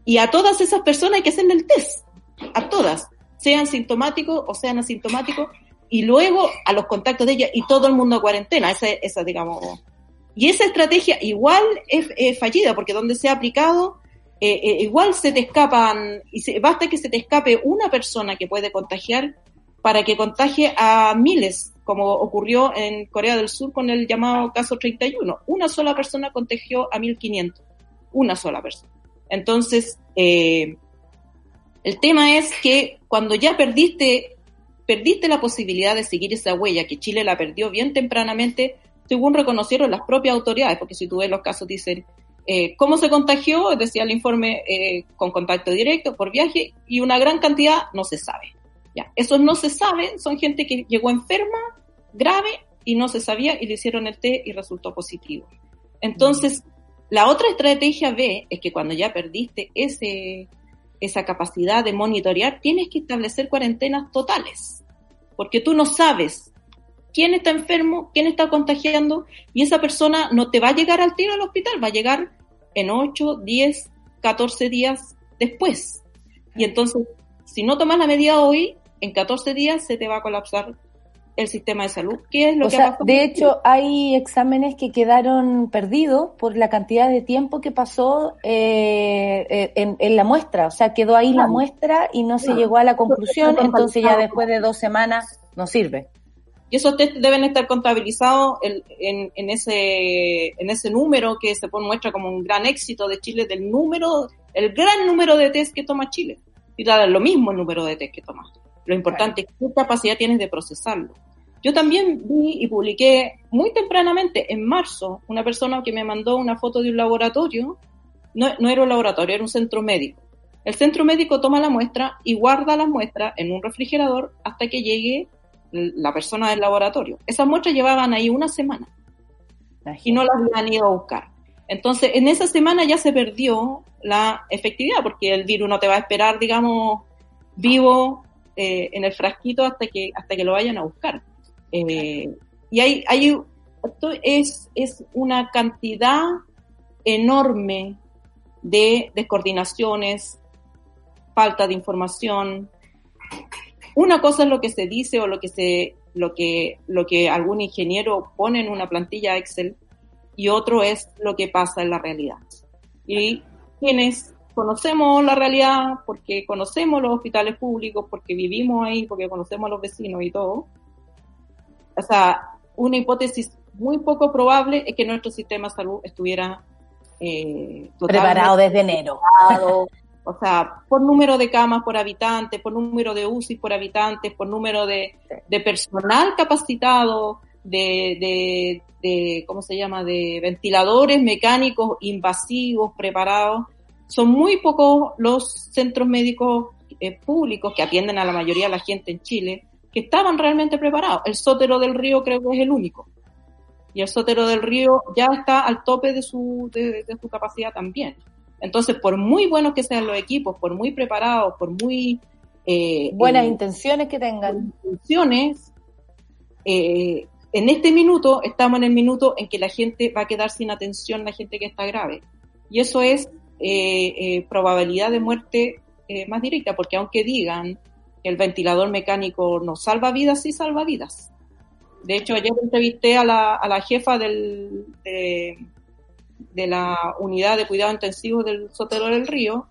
Y a todas esas personas hay que hacerle el test. A todas. Sean sintomáticos o sean asintomáticos. Y luego a los contactos de ella y todo el mundo a cuarentena. Esa, esa digamos. Y esa estrategia igual es, es fallida, porque donde se ha aplicado, eh, eh, igual se te escapan, y se- basta que se te escape una persona que puede contagiar para que contagie a miles, como ocurrió en Corea del Sur con el llamado caso 31. Una sola persona contagió a 1500. Una sola persona. Entonces, eh, el tema es que cuando ya perdiste, perdiste la posibilidad de seguir esa huella, que Chile la perdió bien tempranamente, según reconocieron las propias autoridades, porque si tú ves los casos dicen, eh, ¿cómo se contagió? Decía el informe eh, con contacto directo, por viaje, y una gran cantidad no se sabe. Ya, esos no se saben, son gente que llegó enferma, grave, y no se sabía, y le hicieron el test y resultó positivo. Entonces, la otra estrategia B es que cuando ya perdiste ese, esa capacidad de monitorear, tienes que establecer cuarentenas totales, porque tú no sabes quién está enfermo, quién está contagiando, y esa persona no te va a llegar al tiro al hospital, va a llegar en 8, 10, 14 días después. Y entonces, si no tomas la medida hoy, en 14 días se te va a colapsar el sistema de salud, que es lo O que sea, de hecho, hay exámenes que quedaron perdidos por la cantidad de tiempo que pasó eh, eh, en, en la muestra. O sea, quedó ahí la Claro. muestra y no se Claro. llegó a la conclusión, Entonces, ya después de dos semanas no sirve. Y esos test deben estar contabilizados en, ese número que se pone, muestra como un gran éxito de Chile, del número, el gran número de test que toma Chile. Y da lo mismo el número de test que tomas. Lo importante es qué capacidad tienes de procesarlo. Yo también vi y publiqué muy tempranamente, en marzo, una persona que me mandó una foto de un laboratorio, no, no era un laboratorio, era un centro médico, El centro médico toma la muestra y guarda la muestra en un refrigerador hasta que llegue la persona del laboratorio. Esas muestras llevaban ahí una semana y no las han ido a buscar. Entonces, en esa semana ya se perdió la efectividad, porque el virus no te va a esperar, digamos, vivo eh, en el frasquito hasta que, hasta que lo vayan a buscar. Eh, y hay, hay esto es, es una cantidad enorme de descoordinaciones, falta de información. Una cosa es lo que se dice o lo que se lo que lo que algún ingeniero pone en una plantilla Excel y otro es lo que pasa en la realidad. Y quienes conocemos la realidad porque conocemos los hospitales públicos, porque vivimos ahí, porque conocemos a los vecinos y todo. O sea, una hipótesis muy poco probable es que nuestro sistema de salud estuviera eh, preparado desde enero. O sea, por número de camas por habitante, por número de UCI por habitantes, por número de, personal capacitado, de, de, de, ¿cómo se llama?, de ventiladores mecánicos invasivos preparados. Son muy pocos los centros médicos eh, públicos que atienden a la mayoría de la gente en Chile que estaban realmente preparados. El Sótero del Río creo que es el único. Y el Sótero del Río ya está al tope de su, de su capacidad también. Entonces, por muy buenos que sean los equipos, por muy preparados, por muy... Eh, Buenas eh, intenciones que tengan. Intenciones, eh, en este minuto estamos en el minuto en que la gente va a quedar sin atención, la gente que está grave. Y eso es probabilidad de muerte más directa, porque aunque digan que el ventilador mecánico no salva vidas, sí salva vidas. De hecho, ayer entrevisté a la, a la jefa del, de, de la unidad de cuidado intensivo del Sotero del Río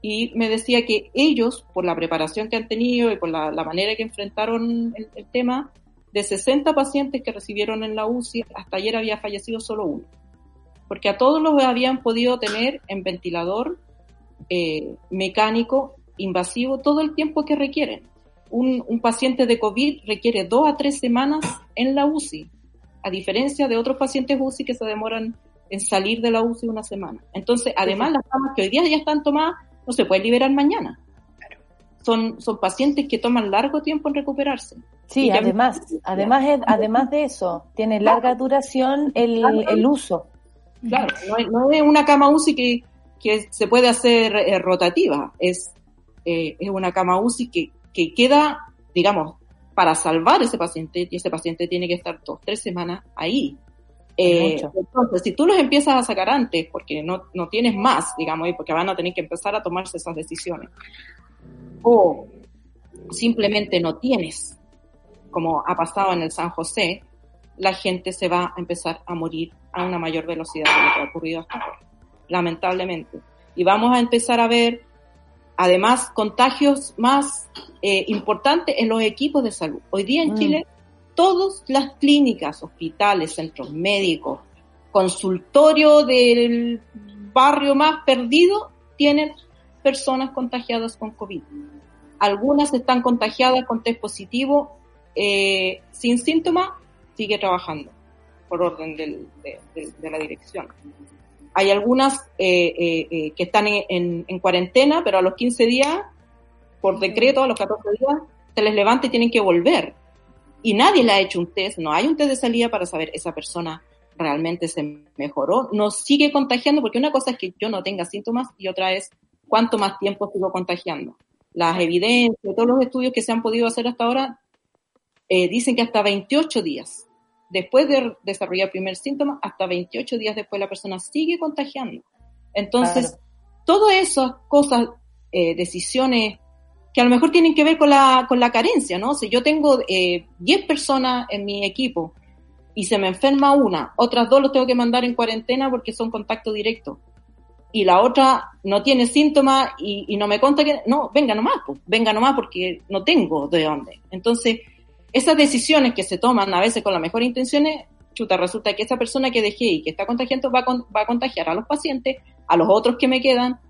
y me decía que ellos, por la preparación que han tenido y por la, la manera que enfrentaron el, tema, de 60 pacientes que recibieron en la UCI, hasta ayer había fallecido solo uno. Porque a todos los habían podido tener en ventilador eh, mecánico invasivo todo el tiempo que requieren. Un, un, paciente de COVID requiere dos a tres semanas en la UCI, a diferencia de otros pacientes UCI que se demoran en salir de la UCI una semana. Entonces, además, las camas que hoy día ya están tomadas no se pueden liberar mañana son, son pacientes que toman largo tiempo en recuperarse. Sí, además, además, además de eso, tiene larga duración el, el uso. Claro, no es, una cama UCI que, que se puede hacer eh, rotativa, es, eh, es una cama UCI que, que queda, digamos, para salvar ese paciente, y ese paciente tiene que estar dos, tres semanas ahí. Eh, entonces, si tú los empiezas a sacar antes, porque no, no tienes más, digamos, y porque van a tener que empezar a tomarse esas decisiones, o simplemente no tienes, como ha pasado en el San José, la gente se va a empezar a morir a una mayor velocidad de lo que ha ocurrido hasta ahora, lamentablemente. Y vamos a empezar a ver, además, contagios más eh, importantes en los equipos de salud. Hoy día en mm. Chile, todas las clínicas, hospitales, centros médicos, consultorio del barrio más perdido, tienen personas contagiadas con COVID. Algunas están contagiadas con test positivo, eh, sin síntomas, sigue trabajando por orden de, la dirección. Hay algunas eh, eh, que están en, cuarentena, pero a los 15 días, por decreto, a los 14 días, se les levanta y tienen que volver. Y nadie le ha hecho un test, no hay un test de salida para saber esa persona realmente se mejoró, no sigue contagiando, porque una cosa es que yo no tenga síntomas y otra es cuánto más tiempo sigo contagiando. Las evidencias, todos los estudios que se han podido hacer hasta ahora eh, dicen que hasta 28 días después de desarrollar el primer síntoma, hasta 28 días después la persona sigue contagiando. Entonces, claro. todas esas cosas, eh, decisiones que a lo mejor tienen que ver con la, con la carencia, ¿no? Si yo tengo eh, 10 personas en mi equipo y se me enferma una, otras dos los tengo que mandar en cuarentena porque son contacto directo y la otra no tiene síntomas y, y, no me conta que, no, venga nomás, pues, venga nomás porque no tengo de dónde. Entonces, esas decisiones que se toman a veces con las mejores intenciones, chuta, resulta que esa persona que dejé y que está contagiando va a, va a contagiar a los pacientes, a los otros que me quedan,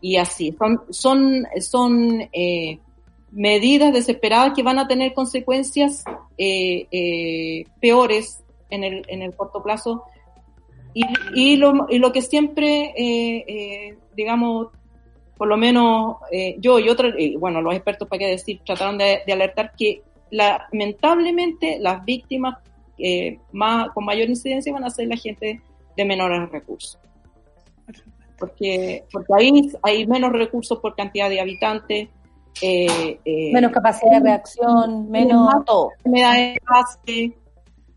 y así. Son, son, son eh, medidas desesperadas que van a tener consecuencias eh, eh, peores en el, en el corto plazo y, y, lo, y lo que siempre, eh, eh, digamos, por lo menos eh, yo y otros, eh, bueno, los expertos, para qué decir, trataron de, de alertar que lamentablemente las víctimas eh, más, con mayor incidencia van a ser la gente de menores recursos. Porque, porque ahí hay menos recursos por cantidad de habitantes. eh, eh, Menos capacidad de reacción, menos enfermedades de base,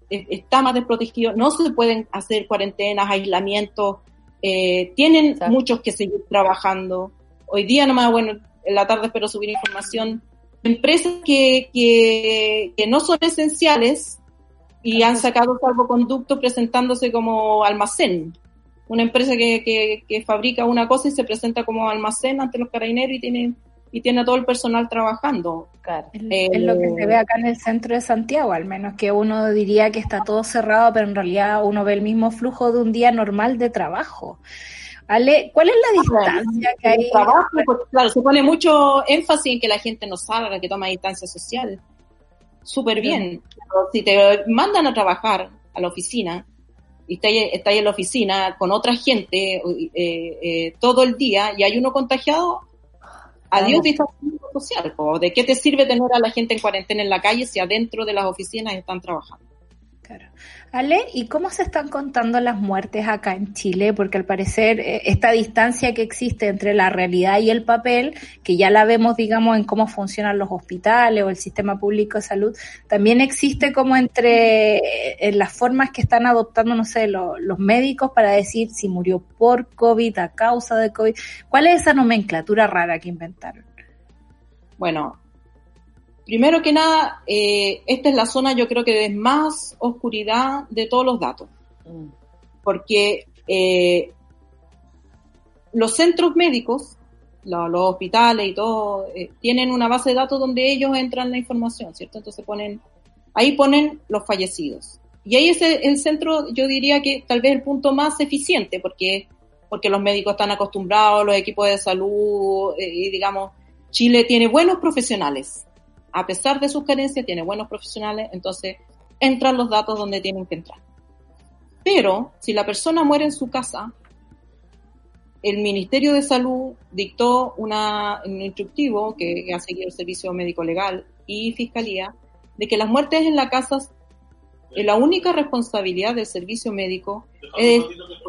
está más desprotegido, no se pueden hacer cuarentenas, aislamientos, eh, tienen Exacto. muchos que seguir trabajando. Hoy día nomás, bueno, en la tarde espero subir información, empresas que, que, que no son esenciales y han sacado salvoconducto presentándose como almacén. Una empresa que, que, que fabrica una cosa y se presenta como almacén ante los carabineros y tiene, y tiene a todo el personal trabajando. Claro. Es, Eh, es lo que se ve acá en el centro de Santiago, al menos que uno diría que está todo cerrado, pero en realidad uno ve el mismo flujo de un día normal de trabajo. Ale, ¿cuál es la distancia que El hay? trabajo, porque, claro, se pone mucho énfasis en que la gente no salga, que toma distancia social. Súper bien. Pero si te mandan a trabajar a la oficina y está ahí, está ahí en la oficina con otra gente eh, eh, todo el día y hay uno contagiado, adiós distanciamiento social. ¿De qué te sirve tener a la gente en cuarentena en la calle si adentro de las oficinas están trabajando? Ale, ¿y cómo se están contando las muertes acá en Chile? Porque al parecer eh, esta distancia que existe entre la realidad y el papel, que ya la vemos, digamos, en cómo funcionan los hospitales o el sistema público de salud, también existe como entre eh, en las formas que están adoptando, no sé, lo- los médicos para decir si murió por COVID, a causa de COVID. ¿Cuál es esa nomenclatura rara que inventaron? Bueno, primero que nada, eh, esta es la zona yo creo que de más oscuridad de todos los datos, Mm. porque eh, los centros médicos, lo- los hospitales y todo, eh, tienen una base de datos donde ellos entran la información, ¿cierto? Entonces ponen, ahí ponen los fallecidos. Y ahí es el, el centro, yo diría que tal vez el punto más eficiente, porque, porque los médicos están acostumbrados, los equipos de salud, eh, y digamos, Chile tiene buenos profesionales. A pesar de sus carencias, tiene buenos profesionales, entonces entran los datos donde tienen que entrar. Pero si la persona muere en su casa, el Ministerio de Salud dictó una, un instructivo que, que ha seguido el Servicio Médico Legal y Fiscalía de que las muertes en la casa, eh, la única responsabilidad del servicio médico es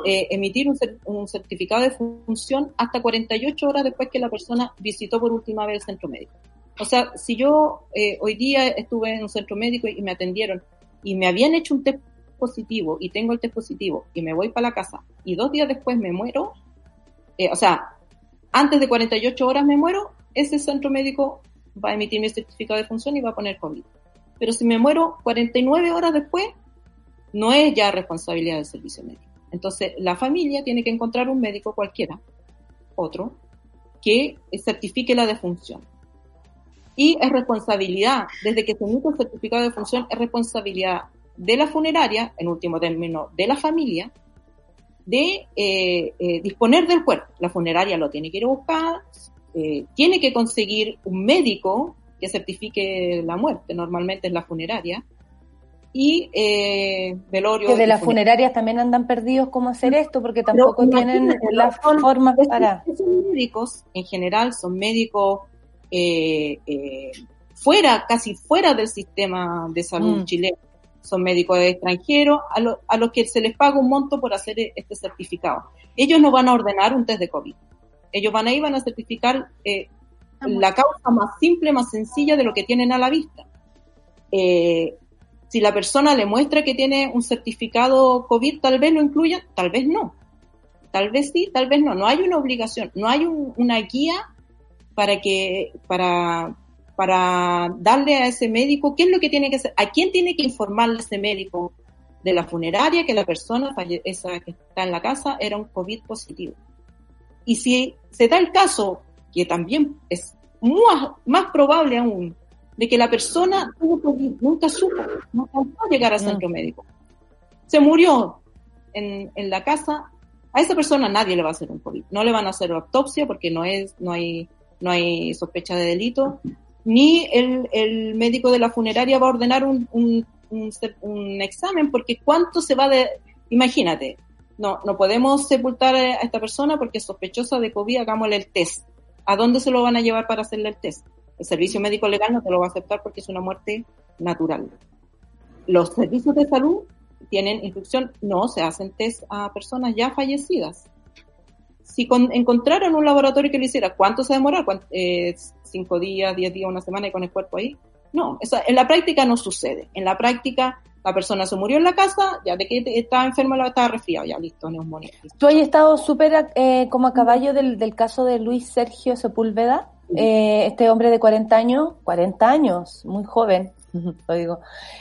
eh, emitir un, cer- un certificado de función hasta 48 horas después que la persona visitó por última vez el centro médico. O sea, si yo eh, hoy día estuve en un centro médico y me atendieron y me habían hecho un test positivo y tengo el test positivo y me voy para la casa y dos días después me muero, eh, o sea, antes de 48 horas me muero, ese centro médico va a emitir mi certificado de función y va a poner COVID. Pero si me muero 49 horas después, no es ya responsabilidad del servicio médico. Entonces, la familia tiene que encontrar un médico cualquiera, otro, que certifique la defunción. Y es responsabilidad, desde que se emite el certificado de defunción, es responsabilidad de la funeraria, en último término, de la familia, de eh, eh, disponer del cuerpo. La funeraria lo tiene que ir a buscar, eh, tiene que conseguir un médico que certifique la muerte, normalmente es la funeraria, y eh, velorio. Que de las funeraria. funerarias también andan perdidos cómo hacer esto, porque tampoco tienen las formas para... Esos médicos, en general, son médicos eh, eh, fuera, casi fuera del sistema de salud Mm. chileno. Son médicos extranjeros a, lo- a los que se les paga un monto por hacer e- este certificado. Ellos no van a ordenar un test de COVID. Ellos van ahí, van a certificar eh, la causa más simple, más sencilla de lo que tienen a la vista. Eh, si la persona le muestra que tiene un certificado COVID, tal vez lo incluya, tal vez no. Tal vez sí, tal vez no. No hay una obligación, no hay un- una guía para que, para, para darle a ese médico qué es lo que tiene que hacer, a quién tiene que informarle ese médico de la funeraria que la persona esa que está en la casa era un COVID positivo. Y si se da el caso, que también es más, más probable aún, de que la persona tuvo COVID, nunca supo, no alcanzó a llegar al centro médico. Se murió en, en la casa, a esa persona nadie le va a hacer un COVID. No le van a hacer autopsia porque no es, no hay, no hay sospecha de delito, ni el, el médico de la funeraria va a ordenar un, un, un, examen porque cuánto se va de, imagínate, no, no podemos sepultar a esta persona porque es sospechosa de COVID, hagámosle el test. ¿A dónde se lo van a llevar para hacerle el test? El servicio médico legal no te lo va a aceptar porque es una muerte natural. Los servicios de salud tienen instrucción, no se hacen test a personas ya fallecidas. Si con- encontraron un laboratorio que lo hiciera, ¿cuánto se? ¿Cuánto- eh, ¿Cinco días, diez días, una semana y con el cuerpo ahí? No, en la práctica no sucede. En la práctica, la persona se murió en la casa, ya de que estaba enfermo, estaba resfriado, ya listo, neumonía. Tú has estado súper eh, como a caballo del, del caso de Luis Sergio Sepúlveda, eh, este hombre de 40 años, 40 años, muy joven, lo digo,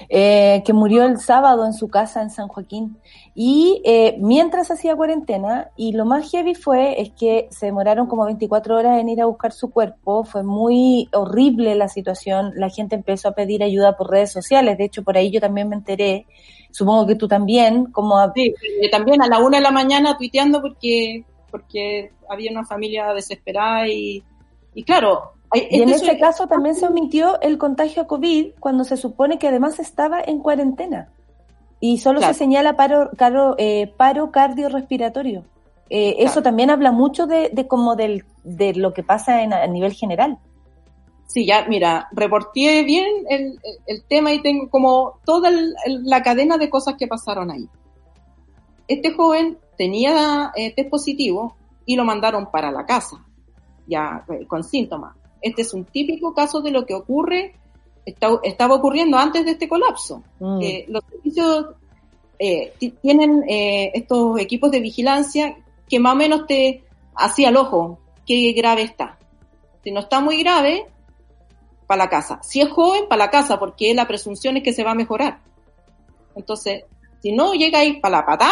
eh, que murió el sábado en su casa en San Joaquín. Y eh, mientras hacía cuarentena, y lo más heavy fue es que se demoraron como 24 horas en ir a buscar su cuerpo, fue muy horrible la situación, la gente empezó a pedir ayuda por redes sociales, de hecho por ahí yo también me enteré, supongo que tú también, como Sí, eh, también a la una de la mañana tuiteando porque, porque había una familia desesperada y, y claro, Y en este caso también se omitió el contagio a COVID cuando se supone que además estaba en cuarentena. Y solo Claro. se señala paro, caro- eh, paro cardiorrespiratorio. Eh, Eso también habla mucho de, de como del, de lo que pasa en, a nivel general. Sí, ya, mira, reporté bien el, el- tema y tengo como toda el- el- la cadena de cosas que pasaron ahí. Este joven tenía eh, test positivo y lo mandaron para la casa, ya eh, con síntomas. Este es un típico caso de lo que ocurre, está- estaba ocurriendo antes de este colapso. Mm. Eh, los servicios eh, ti- tienen eh, estos equipos de vigilancia que más o menos te hacía el ojo qué grave está. Si no está muy grave, para la casa. Si es joven, para la casa, porque la presunción es que se va a mejorar. Entonces, si no llega ahí para la patá,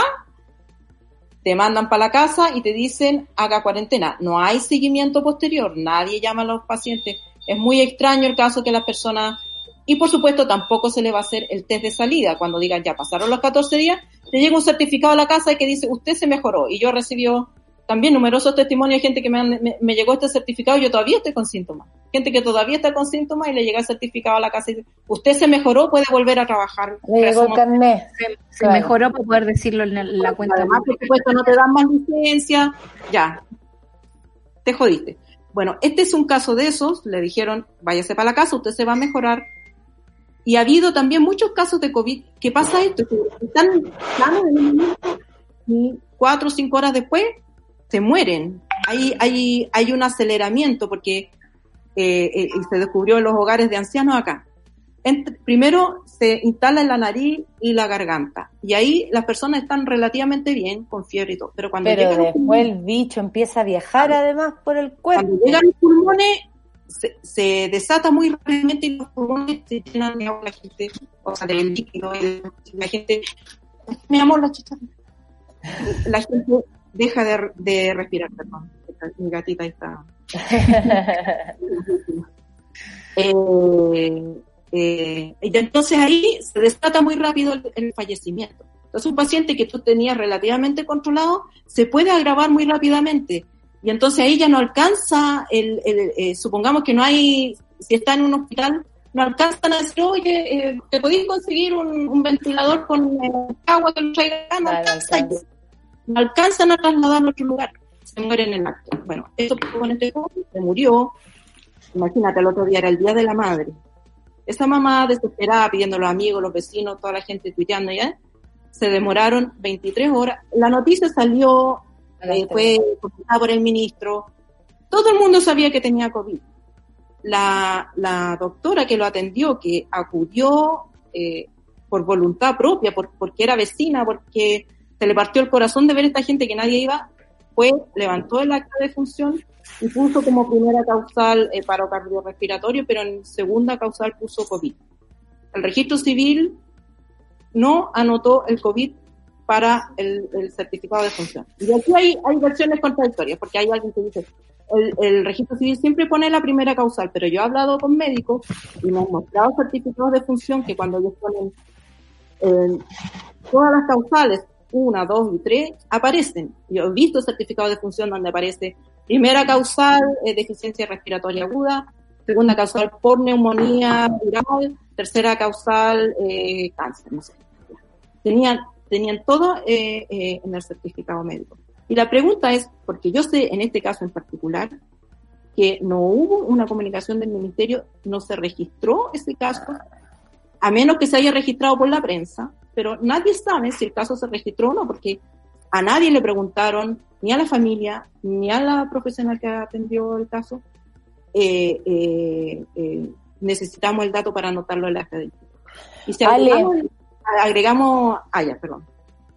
te mandan para la casa y te dicen haga cuarentena. No hay seguimiento posterior, nadie llama a los pacientes. Es muy extraño el caso que las personas, y por supuesto tampoco se le va a hacer el test de salida. Cuando digan ya pasaron los 14 días, te llega un certificado a la casa que dice usted se mejoró. Y yo recibió también numerosos testimonios de gente que me, han- me, me llegó este certificado y yo todavía estoy con síntomas. Gente que todavía está con síntomas y le llega el certificado a la casa y dice, usted se mejoró, puede volver a trabajar. Le llegó el carnet. Se, se Claro. mejoró para poder decirlo en el- la cuenta. Además, por supuesto, no te dan más licencia, ya, te jodiste. Bueno, este es un caso de esos, le dijeron, váyase para la casa, usted se va a mejorar. Y ha habido también muchos casos de COVID que pasa esto, que están en un momento y cuatro o cinco horas después se mueren. Hay, hay, hay un aceleramiento porque eh, eh, se descubrió en los hogares de ancianos acá. Ent- primero se instala en la nariz y la garganta. Y ahí las personas están relativamente bien, con fiebre y todo. Pero cuando Pero llegan después el bicho empieza a viajar además por el cuerpo. cuando llegan los pulmones, se, se desata muy rápidamente y los pulmones se llenan de agua la gente, o sea, de líquido, la gente, mi amor, la chicha. La gente deja de, de respirar, perdón. Mi gatita está. Eh, eh, y entonces ahí se desata muy rápido el, el fallecimiento. Entonces un paciente que tú tenías relativamente controlado se puede agravar muy rápidamente y entonces ahí ya no alcanza, el, el- eh, supongamos que no hay, si está en un hospital, no alcanzan a decir, oye, eh, ¿te podéis conseguir un, un ventilador con eh, agua que lo traiga? No Claro, alcanza. alcanza. No alcanzan a trasladarlo a otro lugar. Se mueren en el acto. Bueno, eso pasó con este joven, se murió. Imagínate, el otro día era el Día de la Madre. Esa mamá desesperada pidiendo a los amigos, los vecinos, toda la gente tuiteando ya, se demoraron 23 horas. La noticia salió, eh, fue comunicada por el ministro. Todo el mundo sabía que tenía COVID. La, la doctora que lo atendió, que acudió eh, por voluntad propia, por, porque era vecina, porque se le partió el corazón de ver a esta gente que nadie iba, fue, levantó el acta de función y puso como primera causal eh, paro cardiorrespiratorio, pero en segunda causal puso COVID. El registro civil no anotó el COVID para el, certificado de función. Y aquí hay, versiones contradictorias, porque hay alguien que dice, el, el registro civil siempre pone la primera causal, pero yo he hablado con médicos y me han mostrado certificados de función que cuando ellos ponen eh, todas las causales, una, dos y tres, aparecen. Yo he visto certificados de función donde aparece primera causal, eh, deficiencia respiratoria aguda, segunda causal por neumonía viral, tercera causal, eh, cáncer, no sé. Tenían, tenían todo eh, en el certificado médico. Y la pregunta es, porque yo sé en este caso en particular, que no hubo una comunicación del ministerio, no se registró ese caso, a menos que se haya registrado por la prensa, pero nadie sabe si el caso se registró o no, porque a nadie le preguntaron, ni a la familia, ni a la profesional que atendió el caso, eh, eh, eh, necesitamos el dato para anotarlo en la del Y si Ale. agregamos, agregamos, ah, ya, perdón.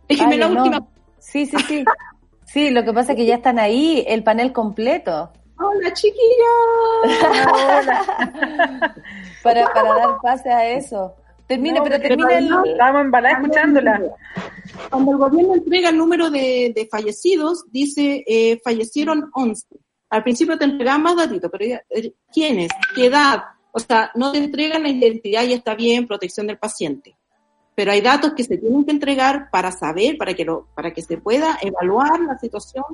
Déjenme la no. última. Sí, sí, sí. Sí, lo que pasa es que ya están ahí, el panel completo. Hola, chiquilla. para, para dar pase a eso. Termine, No, pero termina el. Estábamos embaladas escuchándola. Cuando el gobierno entrega el número de, de fallecidos, dice eh, fallecieron 11. Al principio te entregan más datitos, pero eh, ¿quiénes? ¿Qué edad? O sea, no te entregan la identidad y está bien, protección del paciente. Pero hay datos que se tienen que entregar para saber, para que, lo, para que se pueda evaluar la situación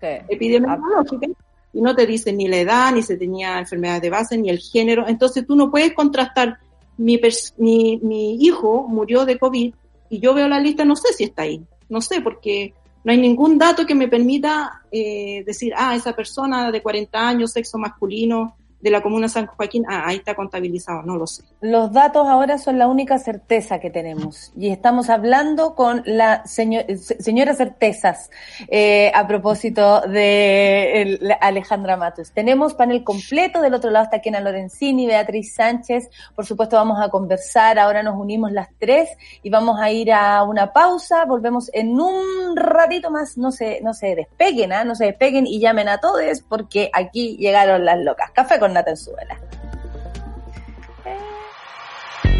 epidemiológica y no te dicen ni la edad, ni se tenía enfermedades de base, ni el género. Entonces tú no puedes contrastar, mi, mi, mi hijo murió de COVID y yo veo la lista, no sé si está ahí, no sé, porque no hay ningún dato que me permita eh, decir, ah, esa persona de 40 años, sexo masculino, de la comuna San Joaquín, ah, ahí está contabilizado, no lo sé. Los datos ahora son la única certeza que tenemos y estamos hablando con la seño- se- señora certezas eh, a propósito de Alejandra Matos. Tenemos panel completo, del otro lado está Kena Lorenzini, Beatriz Sánchez, por supuesto vamos a conversar, ahora nos unimos las tres y vamos a ir a una pausa, volvemos en un ratito más, no se, no se despeguen, ¿ah? no se despeguen y llamen a todos porque aquí llegaron las locas. Café Nata en Suela.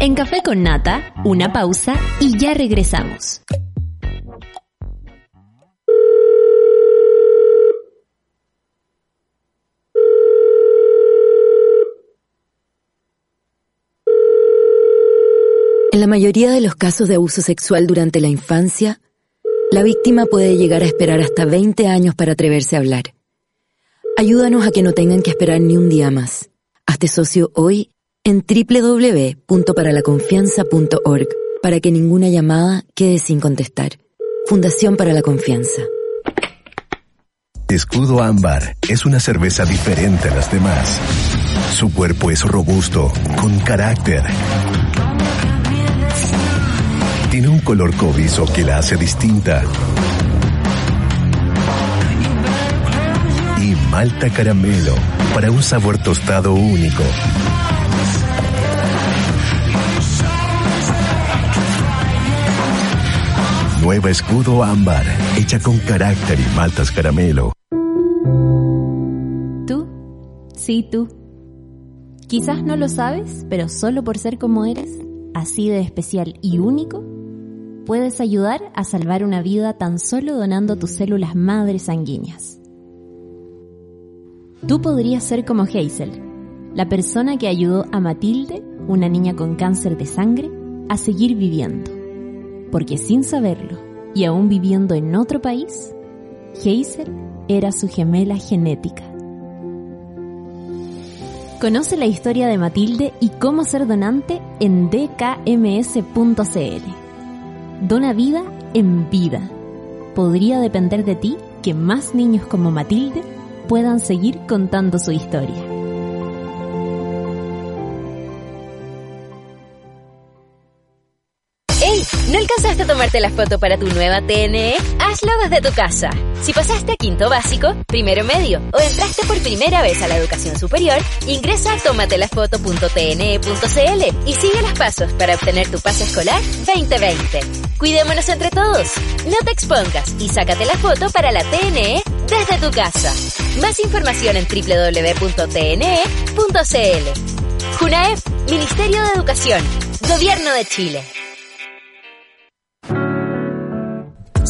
En Café con Nata, una pausa y ya regresamos. En la mayoría de los casos de abuso sexual durante la infancia, la víctima puede llegar a esperar hasta 20 años para atreverse a hablar. Ayúdanos a que no tengan que esperar ni un día más. Hazte socio hoy en www.paralaconfianza.org para que ninguna llamada quede sin contestar. Fundación para la Confianza. Escudo Ámbar es una cerveza diferente a las demás. Su cuerpo es robusto, con carácter. Tiene un color cobrizo que la hace distinta. Malta caramelo para un sabor tostado único. Nueva Escudo Ámbar, hecha con carácter y maltas caramelo. Tú, sí tú. Quizás no lo sabes, pero solo por ser como eres, así de especial y único, puedes ayudar a salvar una vida tan solo donando tus células madres sanguíneas. Tú podrías ser como Hazel, la persona que ayudó a Matilde, una niña con cáncer de sangre, a seguir viviendo. Porque sin saberlo, y aún viviendo en otro país, Hazel era su gemela genética. Conoce la historia de Matilde y cómo ser donante en dkms.cl. Dona vida en vida. Podría depender de ti que más niños como Matilde puedan seguir contando su historia. Tomarte la foto para tu nueva TNE? Hazlo desde tu casa. Si pasaste a quinto básico, primero medio o entraste por primera vez a la educación superior, ingresa a tomatelafoto.tne.cl y sigue los pasos para obtener tu pase escolar 2020. Cuidémonos entre todos. No te expongas y sácate la foto para la TNE desde tu casa. Más información en www.tne.cl. JUNAEP, Ministerio de Educación, Gobierno de Chile.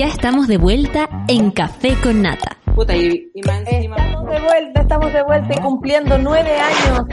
Ya estamos de vuelta en Café con Nata. Puta, y, y. Estamos de vuelta, estamos de vuelta y cumpliendo nueve años.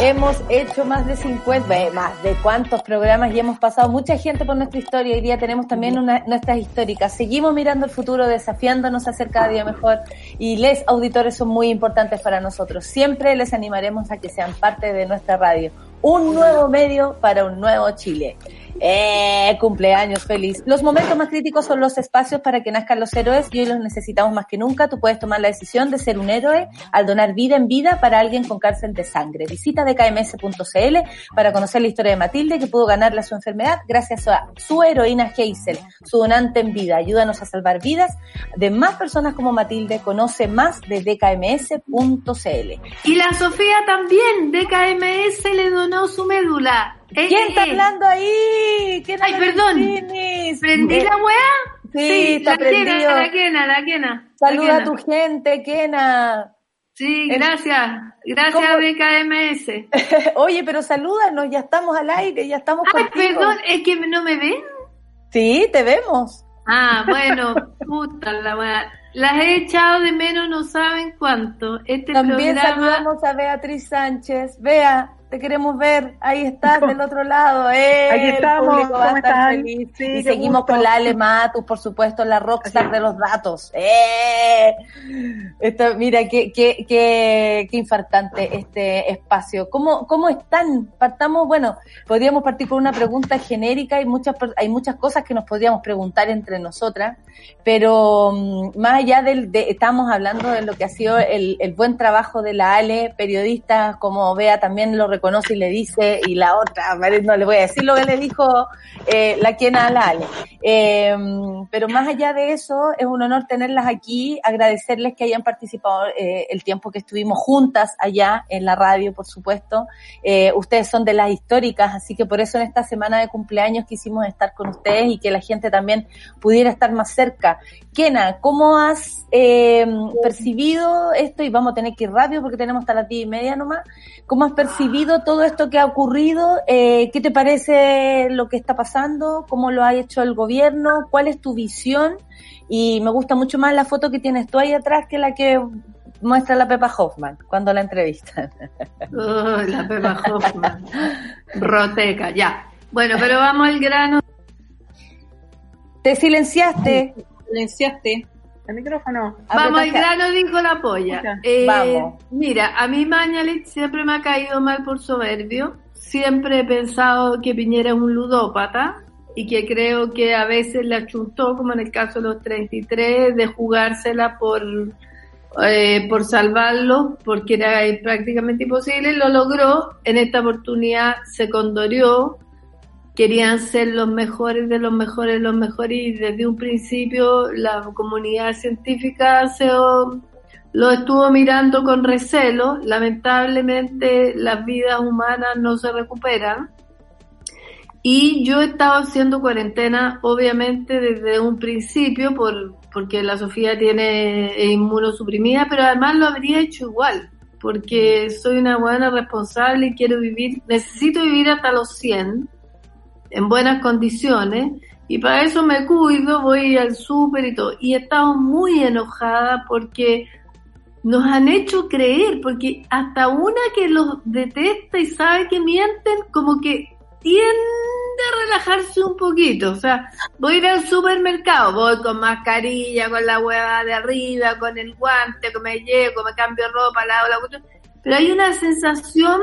Hemos hecho más de 50, eh, más de cuántos programas y hemos pasado mucha gente por nuestra historia. Hoy día tenemos también una- nuestras históricas. Seguimos mirando el futuro, desafiándonos a ser cada día mejor y les auditores son muy importantes para nosotros. Siempre les animaremos a que sean parte de nuestra radio. Un nuevo medio para un nuevo Chile. Eh, cumpleaños feliz. Los momentos más críticos son los espacios para que nazcan los héroes y hoy los necesitamos más que nunca. Tú puedes tomar la decisión de ser un héroe al donar vida en vida para alguien con cárcel de sangre. Visita dkms.cl para conocer la historia de Matilde que pudo ganarle su enfermedad gracias a su heroína Hazel, su donante en vida. Ayúdanos a salvar vidas de más personas como Matilde. Conoce más de dkms.cl. Y la Sofía también, de KMS le donó su médula. Eh, ¿Quién eh, está eh. hablando ahí? ¿Quién Ay, perdón. Martínez? ¿Prendí Eh, la weá? Sí, está la prendido. la quena, la quena. Saluda la a tu gente, Kena. Sí, Eh, gracias. Gracias, ¿cómo? BKMS. Oye, pero salúdanos, ya estamos al aire, ya estamos Ay, contigo. perdón, es que no me ven. Sí, te vemos. Ah, bueno, puta la weá. Las he echado de menos, no saben cuánto. Este También programa. saludamos a Beatriz Sánchez. Vea, te queremos ver. Ahí estás del otro lado. Eh, Aquí el estamos, va a. Sí, y seguimos gusto. con la Ale Matus, por supuesto, la rockstar de los datos. ¡Eh! Esto, mira, qué, qué, qué, qué infartante este espacio. ¿Cómo, ¿Cómo están? Partamos, bueno, podríamos partir con una pregunta genérica. Hay muchas, hay muchas cosas que nos podríamos preguntar entre nosotras, pero mm, más allá del, de, estamos hablando de lo que ha sido el, el buen trabajo de la Ale, periodista como Bea también lo reconoce y le dice, y la otra, no le voy a decir lo que le dijo eh, la quena a la. Eh, pero más allá de eso, es un honor tenerlas aquí, agradecerles que hayan participado eh, el tiempo que estuvimos juntas allá en la radio, por supuesto. Ustedes son de las históricas, así que por eso en esta semana de cumpleaños quisimos estar con ustedes y que la gente también pudiera estar más cerca. Kena, ¿cómo has percibido esto? Y vamos a tener que ir rápido porque tenemos hasta las diez y media nomás. ¿Cómo has percibido todo esto que ha ocurrido? Eh, ¿Qué te parece lo que está pasando? ¿Cómo lo ha hecho el gobierno? ¿Cuál es tu visión? Y me gusta mucho más la foto que tienes tú ahí atrás que la que muestra la Pepa Hoffman cuando la entrevistan. Oh, la Pepa Hoffman. Roteca, ya. Bueno, pero vamos al grano. Te silenciaste. Silenciaste. El micrófono. Vamos al grano, dijo la polla. Eh, Vamos. Mira, a mí Mañalich siempre me ha caído mal por soberbio. Siempre he pensado que Piñera es un ludópata y que creo que a veces le achuntó, como en el caso de los 33, de jugársela por, eh, por salvarlo, porque era eh, prácticamente imposible. Lo logró. En esta oportunidad se condorió. Querían ser los mejores de los mejores, los mejores, y desde un principio la comunidad científica se lo estuvo mirando con recelo. Lamentablemente las vidas humanas no se recuperan. Y yo he estado haciendo cuarentena, obviamente, desde un principio, por, porque la Sofía tiene inmunosuprimida, pero además lo habría hecho igual, porque soy una buena responsable y quiero vivir, necesito vivir hasta los 100, en buenas condiciones, y para eso me cuido, voy al súper y todo. Y he estado muy enojada porque nos han hecho creer, porque hasta una que los detesta y sabe que mienten, como que tiende a relajarse un poquito. O sea, voy a ir al supermercado, voy con mascarilla, con la hueva de arriba, con el guante, que me llego, me cambio ropa, la, la. Pero hay una sensación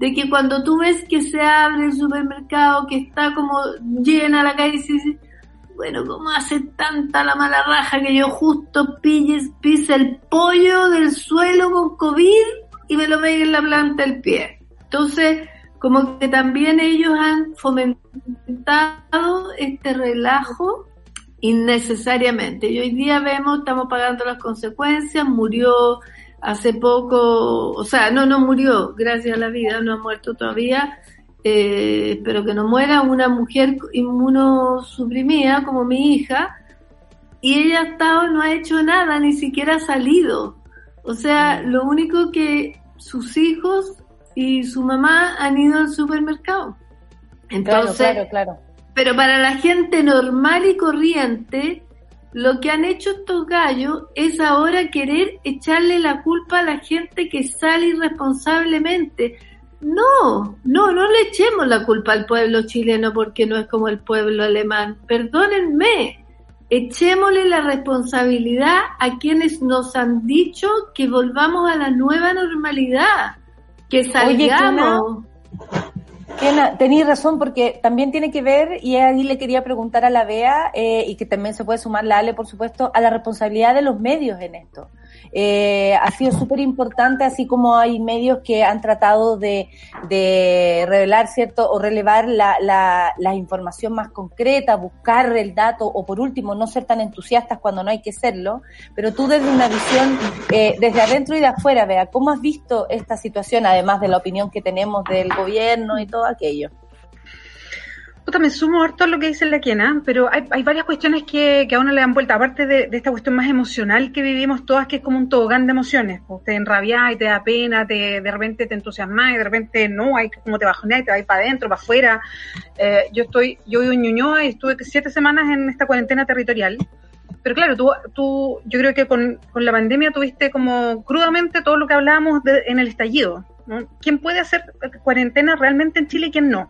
de que cuando tú ves que se abre el supermercado, que está como llena la calle, y dices, bueno, ¿cómo hace tanta la mala raja que yo justo pilles, pise el pollo del suelo con COVID y me lo pegue en la planta del pie? Entonces, como que también ellos han fomentado este relajo innecesariamente. Y hoy día vemos, estamos pagando las consecuencias, murió hace poco, o sea, no, no murió, gracias a la vida, no ha muerto todavía, eh, espero que no muera, una mujer inmunosuprimida como mi hija, y ella ha estado, no ha hecho nada, ni siquiera ha salido. O sea, lo único que sus hijos y su mamá han ido al supermercado. Entonces, claro, claro, claro. pero para la gente normal y corriente, lo que han hecho estos gallos es ahora querer echarle la culpa a la gente que sale irresponsablemente. No, no, no le echemos la culpa al pueblo chileno porque no es como el pueblo alemán. Perdónenme, echémosle la responsabilidad a quienes nos han dicho que volvamos a la nueva normalidad, que salgamos. Tenéis razón, porque también tiene que ver, y ahí le quería preguntar a la Bea, eh, y que también se puede sumar la Ale, por supuesto, a la responsabilidad de los medios en esto. Eh, ha sido súper importante, así como hay medios que han tratado de, de revelar, ¿cierto? O relevar la, la, la información más concreta, buscar el dato, o por último, no ser tan entusiastas cuando no hay que serlo. Pero tú desde una visión, eh, desde adentro y de afuera, Bea, ¿cómo has visto esta situación, además de la opinión que tenemos del gobierno y todo aquello? Puta, me sumo harto a lo que dice la Quena, pero hay, hay varias cuestiones que, que a uno le dan vuelta, aparte de, esta cuestión más emocional que vivimos todas, que es como un tobogán de emociones. Pues te enrabias y te da pena, te, de repente te entusiasmas y de repente no, hay como te bajoneas y te vas para adentro, para afuera. Eh, yo estoy, yo vivo en Ñuñoa y estuve siete semanas en esta cuarentena territorial. Pero claro, tú, tú yo creo que con, con la pandemia tuviste como crudamente todo lo que hablábamos de- en el estallido. ¿no? ¿Quién puede hacer cuarentena realmente en Chile y quién no?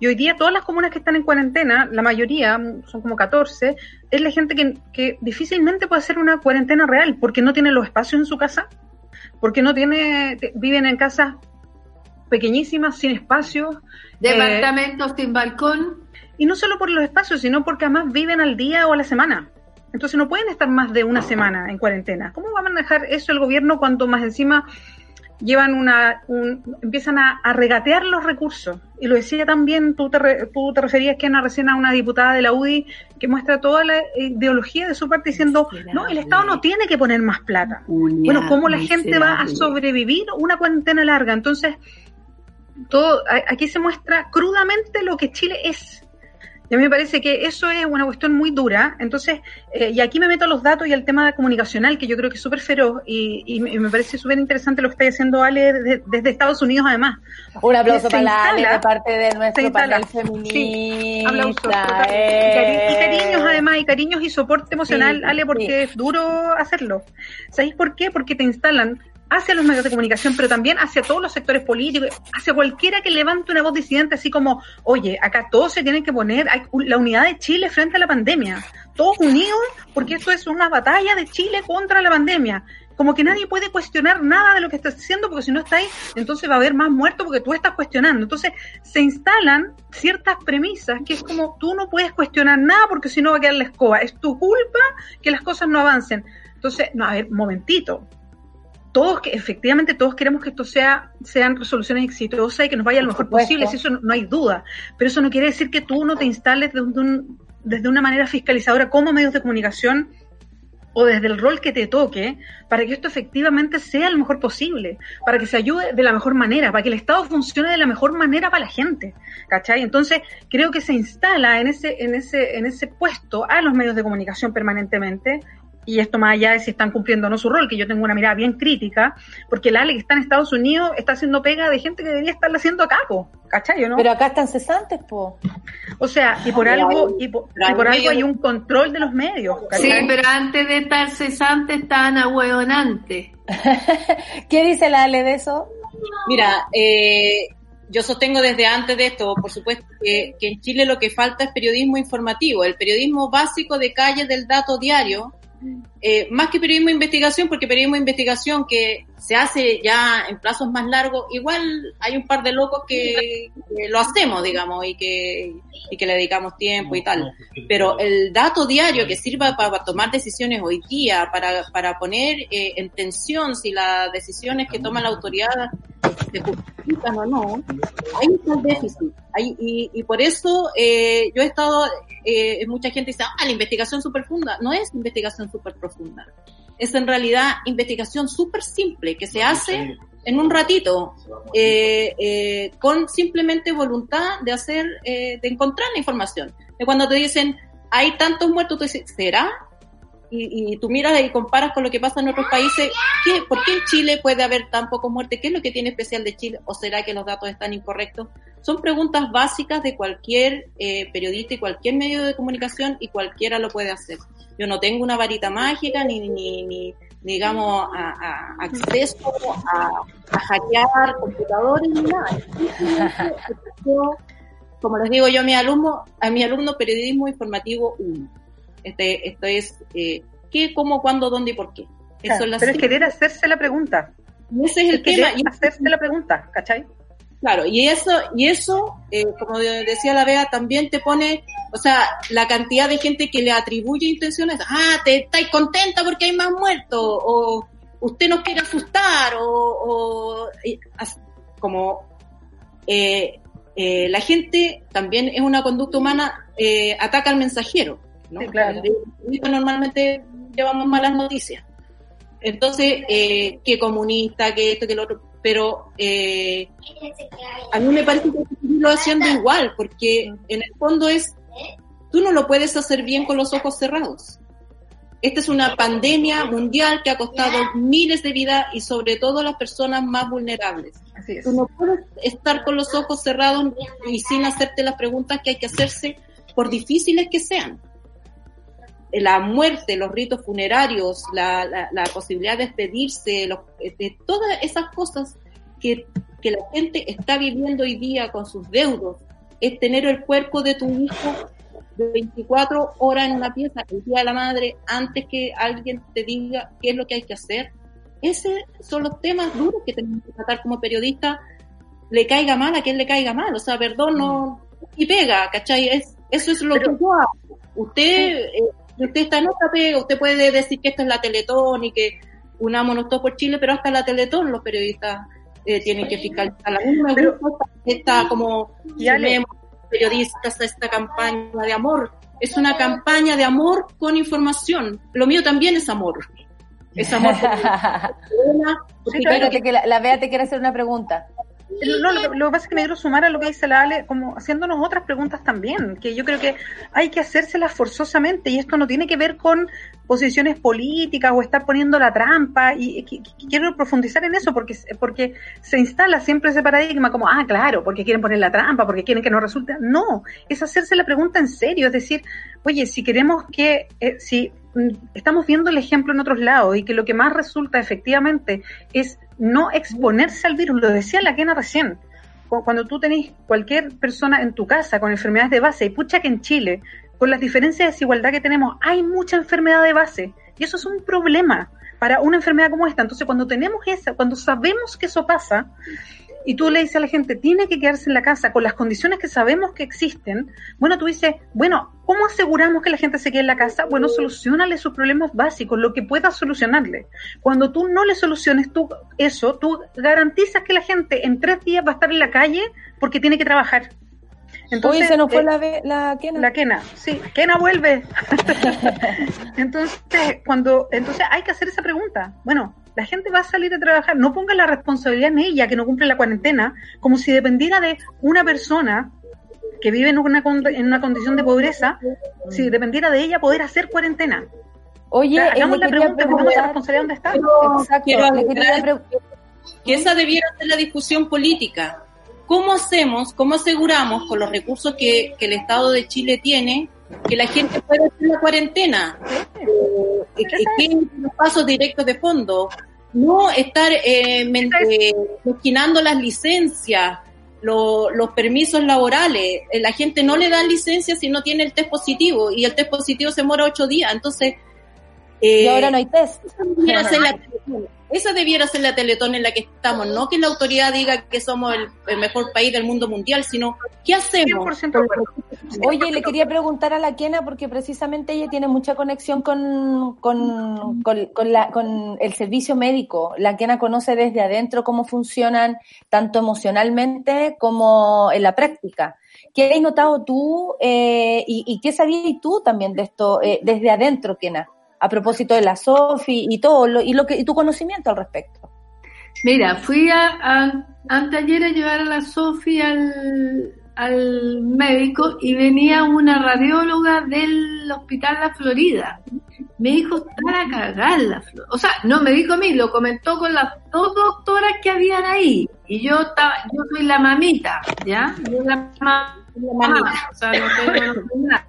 Y hoy día todas las comunas que están en cuarentena, la mayoría, son como 14, es la gente que, que difícilmente puede hacer una cuarentena real porque no tiene los espacios en su casa, porque no tiene, viven en casas pequeñísimas, sin espacios. Departamentos sin balcón. Y no solo por los espacios, sino porque además viven al día o a la semana. Entonces no pueden estar más de una semana en cuarentena. ¿Cómo va a manejar eso el gobierno cuando más encima llevan una, un- empiezan a, a regatear los recursos? Y lo decía también, tú te, re- tú te referías que recién a una diputada de la UDI que muestra toda la ideología de su parte diciendo, no, el Estado no tiene que poner más plata. bueno, ¿cómo la gente va a sobrevivir una cuarentena larga? Entonces, todo, aquí se muestra crudamente lo que Chile es. Y a mí me parece que eso es una cuestión muy dura. Entonces, eh, y aquí me meto a los datos y al tema comunicacional, que yo creo que es súper feroz y, y me y me parece súper interesante lo que está haciendo Ale desde, desde Estados Unidos, además. Un aplauso para la Ale instala- de parte de nuestro instala. panel feminista. Sí, aplausos, total. Y, cari- y cariños, además, y cariños y soporte emocional, Sí, Ale, porque sí. es duro hacerlo. ¿Sabéis por qué? Porque te instalan hacia los medios de comunicación, pero también hacia todos los sectores políticos, hacia cualquiera que levante una voz disidente, así como, oye, acá todos se tienen que poner hay la unidad de Chile frente a la pandemia, todos unidos, porque esto es una batalla de Chile contra la pandemia. Como que nadie puede cuestionar nada de lo que estás haciendo, porque si no está ahí, entonces va a haber más muertos porque tú estás cuestionando. Entonces se instalan ciertas premisas que es como tú no puedes cuestionar nada porque si no va a quedar la escoba. Es tu culpa que las cosas no avancen. Entonces, no, a ver, momentito todos que efectivamente todos queremos que esto sea sean resoluciones exitosas y que nos vaya lo mejor posible, si eso no, no hay duda. Pero eso no quiere decir que tú no te instales desde, un- desde una manera fiscalizadora como medios de comunicación o desde el rol que te toque para que esto efectivamente sea lo mejor posible, para que se ayude de la mejor manera, para que el Estado funcione de la mejor manera para la gente, ¿cachai? Entonces creo que se instala en ese, en ese, en ese puesto a los medios de comunicación permanentemente y esto más allá de si están cumpliendo o no su rol, que yo tengo una mirada bien crítica, porque el Ale que está en Estados Unidos está haciendo pega de gente que debería estarla haciendo acá, po, ¿cachai? ¿no? Pero acá están cesantes, po. O sea, y por algo, hay- y por, y algo hay un control de los medios, Sí, ¿cachai? pero antes de estar cesante estaban ahueonantes. ¿Qué dice la Ale de eso? Mira, eh, yo sostengo desde antes de esto, por supuesto, que, que en Chile lo que falta es periodismo informativo, el periodismo básico de calle del dato diario, eh, más que periodismo de investigación, porque periodismo de investigación que se hace ya en plazos más largos, igual hay un par de locos que, que lo hacemos, digamos, y que, y que le dedicamos tiempo y tal. Pero el dato diario que sirva para, tomar decisiones hoy día, para, para poner eh, en tensión si las decisiones que toma la autoridad se justifican o no, ahí está el déficit. Ahí, y, y por eso eh, yo he estado, eh, mucha gente dice, ah, la investigación súper profunda. No es investigación súper profunda. Es en realidad investigación súper simple que se hace en un ratito, eh, eh, con simplemente voluntad de hacer, eh, de encontrar la información. De cuando te dicen, hay tantos muertos, tú dices, ¿será? Y, y tú miras y comparas con lo que pasa en otros países, ¿qué, ¿por qué en Chile puede haber tan pocos muertes? ¿Qué es lo que tiene especial de Chile? ¿O será que los datos están incorrectos? son preguntas básicas de cualquier eh, periodista y cualquier medio de comunicación y cualquiera lo puede hacer. Yo no tengo una varita mágica ni, ni, ni digamos, acceso a, hackear computadores ni nada. Como les digo yo a mi alumno, a mi alumno periodismo informativo 1. Este, esto es eh, qué, cómo, cuándo, dónde y por qué. Claro, es la pero es simple- querer hacerse la pregunta. ese es el Es tema. Y- hacerse la pregunta, ¿cachai? Claro, y eso, y eso, eh, como decía la Bea, también te pone, o sea, la cantidad de gente que le atribuye intenciones, ah, te estáis contenta porque hay más muertos, o usted nos quiere asustar, o, como eh, eh, la gente también es una conducta humana, eh, ataca al mensajero, ¿no? Sí, claro. El periodista normalmente llevamos malas noticias. Entonces, eh, que comunista, que esto, que lo otro, pero eh, a mí me parece que seguirlo haciendo igual, porque en el fondo es, tú no lo puedes hacer bien con los ojos cerrados. Esta es una pandemia mundial que ha costado miles de vidas y sobre todo a las personas más vulnerables. Así es. Tú no puedes estar con los ojos cerrados y sin hacerte las preguntas que hay que hacerse, por difíciles que sean. La muerte, los ritos funerarios, la, la, la posibilidad de despedirse, los- de todas esas cosas que, que la gente está viviendo hoy día con sus deudos, es tener el cuerpo de tu hijo de 24 horas en una pieza el día de la madre antes que alguien te diga qué es lo que hay que hacer. Esos son los temas duros que tenemos que tratar como periodistas, le caiga mal a quien le caiga mal, o sea, perdón, no, y pega, ¿cachai? Es, eso es lo Pero- que yo hago. Usted, eh, usted está en otra pega, usted puede decir que esto es la Teletón y que unámonos todos por Chile, pero hasta la Teletón los periodistas eh, tienen que fiscalizar. A mí no me Pero- gusta esta como periodistas a esta campaña de amor. Es una campaña de amor con información. Lo mío también es amor. Es amor. Espérate que la, la Bea te quiere hacer una pregunta. No, lo, lo que pasa es que me quiero sumar a lo que dice la Ale, como haciéndonos otras preguntas también, que yo creo que hay que hacérselas forzosamente y esto no tiene que ver con posiciones políticas o estar poniendo la trampa y, y- y quiero profundizar en eso porque, porque se instala siempre ese paradigma como, ah, claro, porque quieren poner la trampa, porque quieren que no resulte. No, es hacerse la pregunta en serio, es decir, oye, si queremos que, eh, si mm, estamos viendo el ejemplo en otros lados y que lo que más resulta efectivamente es no exponerse al virus, lo decía la Kena recién, cu- cuando tú tenés cualquier persona en tu casa con enfermedades de base, y pucha que en Chile, con las diferencias de desigualdad que tenemos, hay mucha enfermedad de base, y eso es un problema para una enfermedad como esta. Entonces, cuando tenemos esa, cuando sabemos que eso pasa, y tú le dices a la gente, tiene que quedarse en la casa con las condiciones que sabemos que existen, bueno, tú dices, bueno, ¿cómo aseguramos que la gente se quede en la casa? Bueno, solucionale sus problemas básicos, lo que puedas solucionarle. Cuando tú no le soluciones tú eso, tú garantizas que la gente en tres días va a estar en la calle porque tiene que trabajar. Uy, se nos fue eh, la, la Kena. la Kena, sí, Kena vuelve. entonces, cuando, entonces hay que hacer esa pregunta. Bueno, la gente va a salir a trabajar, no ponga la responsabilidad en ella que no cumple la cuarentena, como si dependiera de una persona que vive en una, con- en una condición de pobreza, si dependiera de ella poder hacer cuarentena. Oye, O sea, hagamos la pregunta, pongamos responsabilidad dónde está. Exacto, que esa debiera ser la discusión política. ¿Cómo hacemos, cómo aseguramos con los recursos que, que el Estado de Chile tiene que la gente pueda hacer la cuarentena? Eh, que queden los pasos directos de fondo. No estar eh, mezquinando las licencias, lo- los permisos laborales. Eh, La gente no le dan licencia si no tiene el test positivo y el test positivo se demora ocho días. Entonces, eh, Y ahora no hay test. esa debiera ser la Teletón. Esa debiera ser la Teletón en la que estamos, no que la autoridad diga que somos el, el mejor país del mundo mundial, sino ¿qué hacemos? Oye, le quería preguntar a la Kena porque precisamente ella tiene mucha conexión con, con, con, con la, con el servicio médico. La Kena conoce desde adentro cómo funcionan tanto emocionalmente como en la práctica. ¿Qué has notado tú eh, y, y qué sabías tú también de esto eh, desde adentro, Kena? A propósito de la SOFI y todo, lo, y, lo que, y tu conocimiento al respecto. Mira, fui a, a- anteayer a llevar a la Sofía al, al médico y venía una radióloga del Hospital La Florida. me dijo, está a cagar la flor. O sea, no me dijo a mí, lo comentó con las dos doctoras que habían ahí. Y yo estaba, yo soy la mamita, ¿ya? Yo la, ma- la mamá, o sea, no tengo no tengo nada.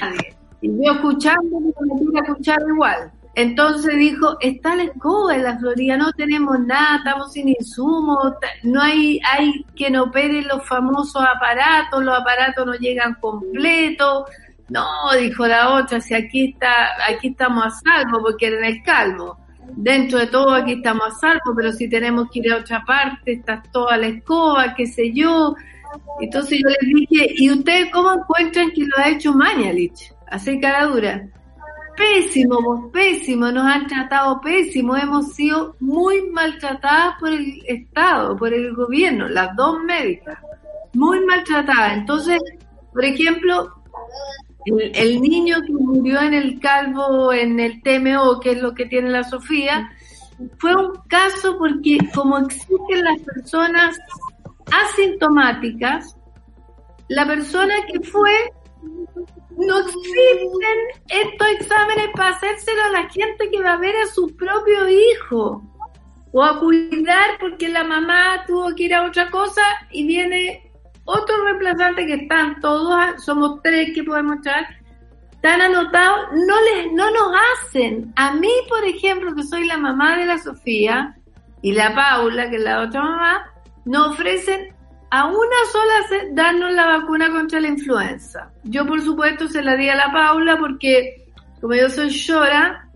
nadie. Y yo escuchando, me metí a escuchar igual. Entonces dijo, está la escoba en la Florida, no tenemos nada, estamos sin insumos, no hay, hay quien opere los famosos aparatos, los aparatos no llegan completos. No, dijo la otra, si aquí está, aquí estamos a salvo, porque era en el calvo. Dentro de todo aquí estamos a salvo, pero si tenemos que ir a otra parte, está toda la escoba, qué sé yo. Entonces yo les dije, ¿y ustedes cómo encuentran que lo ha hecho Mañalich? Así cara dura. Pésimo, pésimo, nos han tratado pésimo, hemos sido muy maltratadas por el Estado, por el gobierno, las dos médicas, muy maltratadas. Entonces, por ejemplo, el, el niño que murió en el calvo, en el TMO, que es lo que tiene la Sofía, fue un caso porque como existen las personas asintomáticas, la persona que fue, no existen estos exámenes para hacérselo a la gente que va a ver a su propio hijo o a cuidar porque la mamá tuvo que ir a otra cosa y viene otro reemplazante que están todos, somos tres que podemos echar, están anotados, no les, no nos hacen. A mí, por ejemplo, que soy la mamá de la Sofía y la Paula, que es la otra mamá, nos ofrecen a una sola darnos la vacuna contra la influenza. Yo, por supuesto, se la di a la Paula porque, como yo soy llora,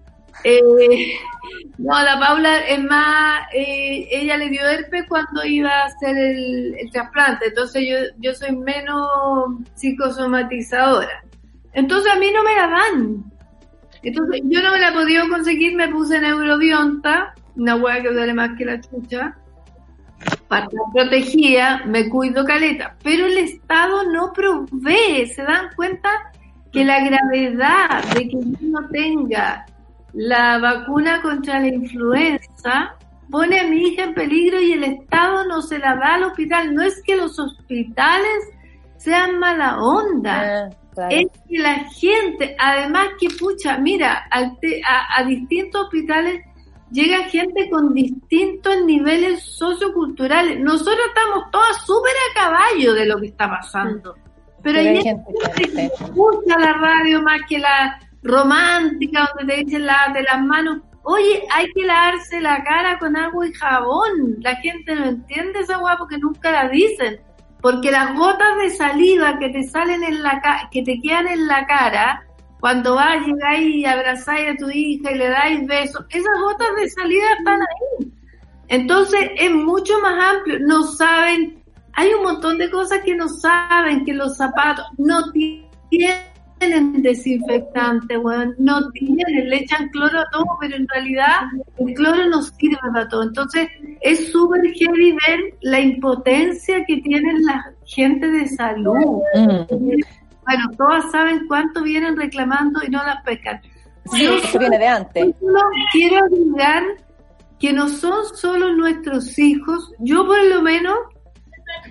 eh, no, la Paula es más, eh, ella le dio herpes cuando iba a hacer el, el trasplante, entonces yo, yo soy menos psicosomatizadora. Entonces a mí no me la dan. Entonces yo no me la he podido conseguir, me puse neurobionta, una hueá que duele más que la chucha, para estar protegida, me cuido caleta, pero el Estado no provee, se dan cuenta que la gravedad de que uno tenga la vacuna contra la influenza pone a mi hija en peligro y el Estado no se la da al hospital. No es que los hospitales sean mala onda, es que la gente, además que pucha, mira, al te- a, a distintos hospitales llega gente con distintos niveles socioculturales. Nosotros estamos todas súper a caballo de lo que está pasando. Pero Pero hay hay gente que escucha la radio más que la romántica, donde te dicen lávate las manos. Oye, hay que lavarse la cara con agua y jabón. La gente no entiende esa agua porque nunca la dicen. Porque las gotas de saliva que te salen en la que te quedan en la cara, cuando vas, llegáis y abrazáis a tu hija y le dais besos, esas gotas de saliva están ahí. Entonces es mucho más amplio. No saben, hay un montón de cosas que no saben, que los zapatos no tienen desinfectante, weón, no tienen, le echan cloro a todo, pero en realidad el cloro no sirve para todo. Entonces es súper heavy ver la impotencia que tienen la gente de salud. Bueno, todas saben cuánto vienen reclamando y no las pescan. Sí, Yo eso viene de antes. quiero agregar que no son solo nuestros hijos. Yo por lo menos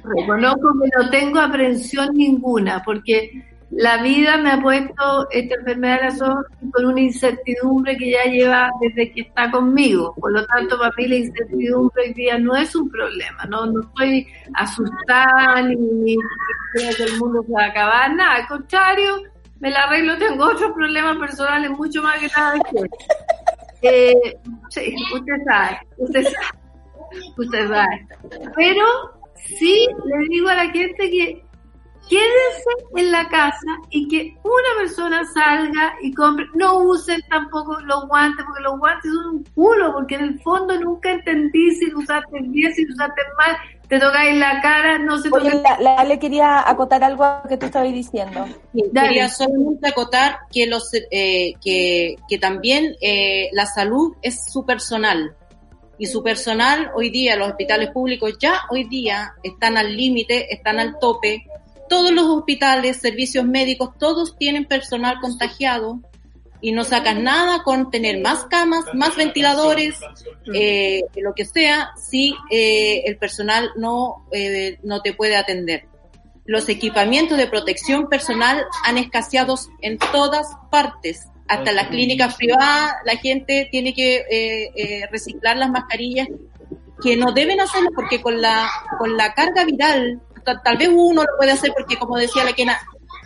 reconozco que no tengo aprensión ninguna, porque la vida me ha puesto esta enfermedad de las ojos con una incertidumbre que ya lleva desde que está conmigo. Por lo tanto, para mí la incertidumbre hoy día no es un problema. No, no estoy asustada ni, ni que el mundo se va a acabar, nada. Al contrario, me la arreglo, tengo otros problemas personales mucho más graves que eh, sí, usted sabe, usted sabe, usted sabe. Pero sí le digo a la gente que quédense en la casa y que una persona salga y compre, no usen tampoco los guantes, porque los guantes son un culo, porque en el fondo nunca entendí si lo usaste bien, si lo usaste mal, te tocáis la cara, no se Oye, toca- la, la Ale quería acotar algo que tú estabas diciendo. Quería solamente acotar que los eh, que, que también eh, la salud es su personal. Y su personal hoy día los hospitales públicos ya hoy día están al límite, están al tope. Todos los hospitales, servicios médicos, todos tienen personal contagiado y no sacan nada con tener más camas, más ventiladores, eh, lo que sea, si eh, el personal no, eh, no te puede atender. Los equipamientos de protección personal han escaseado en todas partes. hasta las clínicas privadas la gente tiene que eh, eh, reciclar las mascarillas que no deben hacerlo porque con la con la carga viral ta- tal vez uno lo puede hacer porque como decía la Kena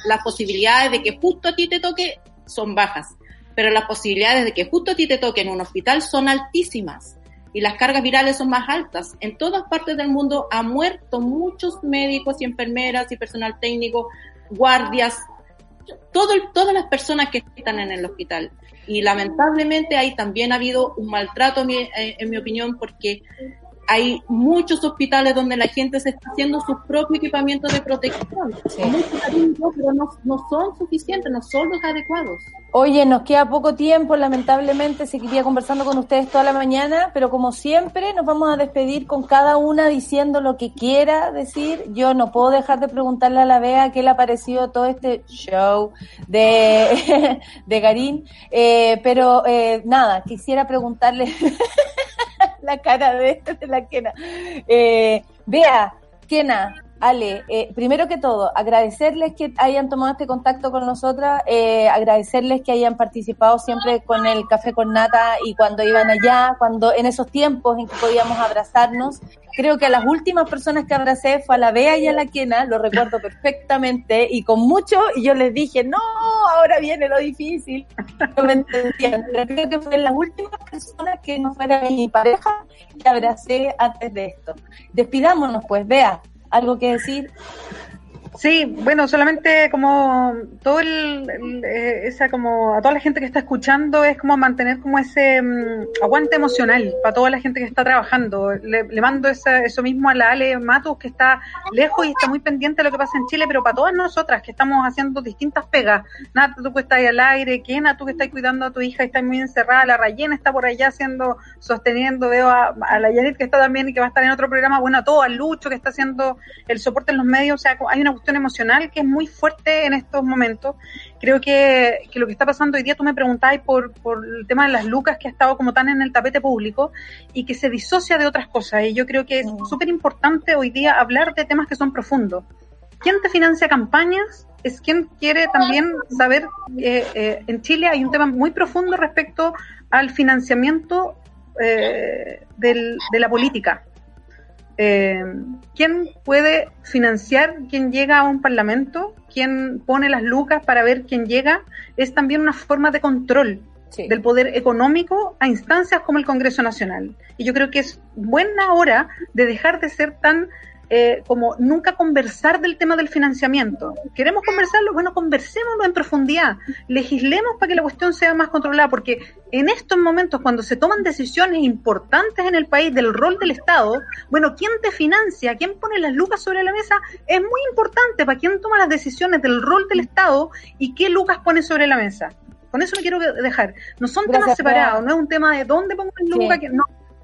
las posibilidades de que justo a ti te toque son bajas pero las posibilidades de que justo a ti te toque en un hospital son altísimas y las cargas virales son más altas. En todas partes del mundo han muerto muchos médicos y enfermeras y personal técnico, guardias, todo, todas las personas que están en el hospital. Y lamentablemente ahí también ha habido un maltrato, eh, en mi opinión, porque hay muchos hospitales donde la gente se está haciendo su propio equipamiento de protección. Cariño, pero no, no son suficientes, no son los adecuados. Oye, nos queda poco tiempo, lamentablemente seguiría conversando con ustedes toda la mañana, pero como siempre nos vamos a despedir con cada una diciendo lo que quiera decir. Yo no puedo dejar de preguntarle a la Bea qué le ha parecido todo este show de, de Garín, Eh, pero eh, nada, quisiera preguntarle la cara de, de la Kena. Eh, Bea, Kena, Ale, eh, primero que todo, agradecerles que hayan tomado este contacto con nosotras, eh, agradecerles que hayan participado siempre con el café con nata y cuando iban allá, cuando en esos tiempos en que podíamos abrazarnos. Creo que a las últimas personas que abracé fue a la Bea y a la Kena, lo recuerdo perfectamente y con mucho, y yo les dije, no, ahora viene lo difícil. No me entendían, pero creo que fue las últimas personas que no fuera mi pareja que abracé antes de esto. Despidámonos pues, Bea, ¿algo que decir? Sí, bueno, solamente como todo el, eh, esa como a toda la gente que está escuchando es como mantener como ese mm, aguante emocional para toda la gente que está trabajando. Le, mando esa- eso mismo a la Ale Matus que está lejos y está muy pendiente de lo que pasa en Chile, pero para todas nosotras que estamos haciendo distintas pegas. Nata, tú que estás ahí al aire, Kena, tú que estás cuidando a tu hija y estás muy encerrada, la Rayena está por allá haciendo, sosteniendo, veo a, a la Yanit que está también y que va a estar en otro programa, bueno, a todo, a Lucho que está haciendo el soporte en los medios, o sea, hay una cuestión emocional que es muy fuerte en estos momentos. Creo que, que lo que está pasando hoy día, tú me preguntabas por, por el tema de las lucas que ha estado como tan en el tapete público y que se disocia de otras cosas. Y yo creo que es súper importante hoy día hablar de temas que son profundos. ¿Quién te financia campañas? Es quien quiere también saber, eh, eh, en Chile hay un tema muy profundo respecto al financiamiento eh, del- de la política. Eh, ¿Quién puede financiar quién llega a un parlamento? ¿Quién pone las lucas para ver quién llega? Es también una forma de control del poder económico a instancias como el Congreso Nacional. Y yo creo que es buena hora de dejar de ser tan eh, como nunca conversar del tema del financiamiento. ¿Queremos conversarlo? Bueno, conversémoslo en profundidad. Legislemos para que la cuestión sea más controlada, porque en estos momentos, cuando se toman decisiones importantes en el país del rol del Estado, bueno, ¿quién te financia? ¿Quién pone las lucas sobre la mesa? Es muy importante para quién toma las decisiones del rol del Estado y qué lucas pone sobre la mesa. Con eso me quiero dejar. No son temas separados, no es un tema de dónde pongo las lucas, Sí. que- no,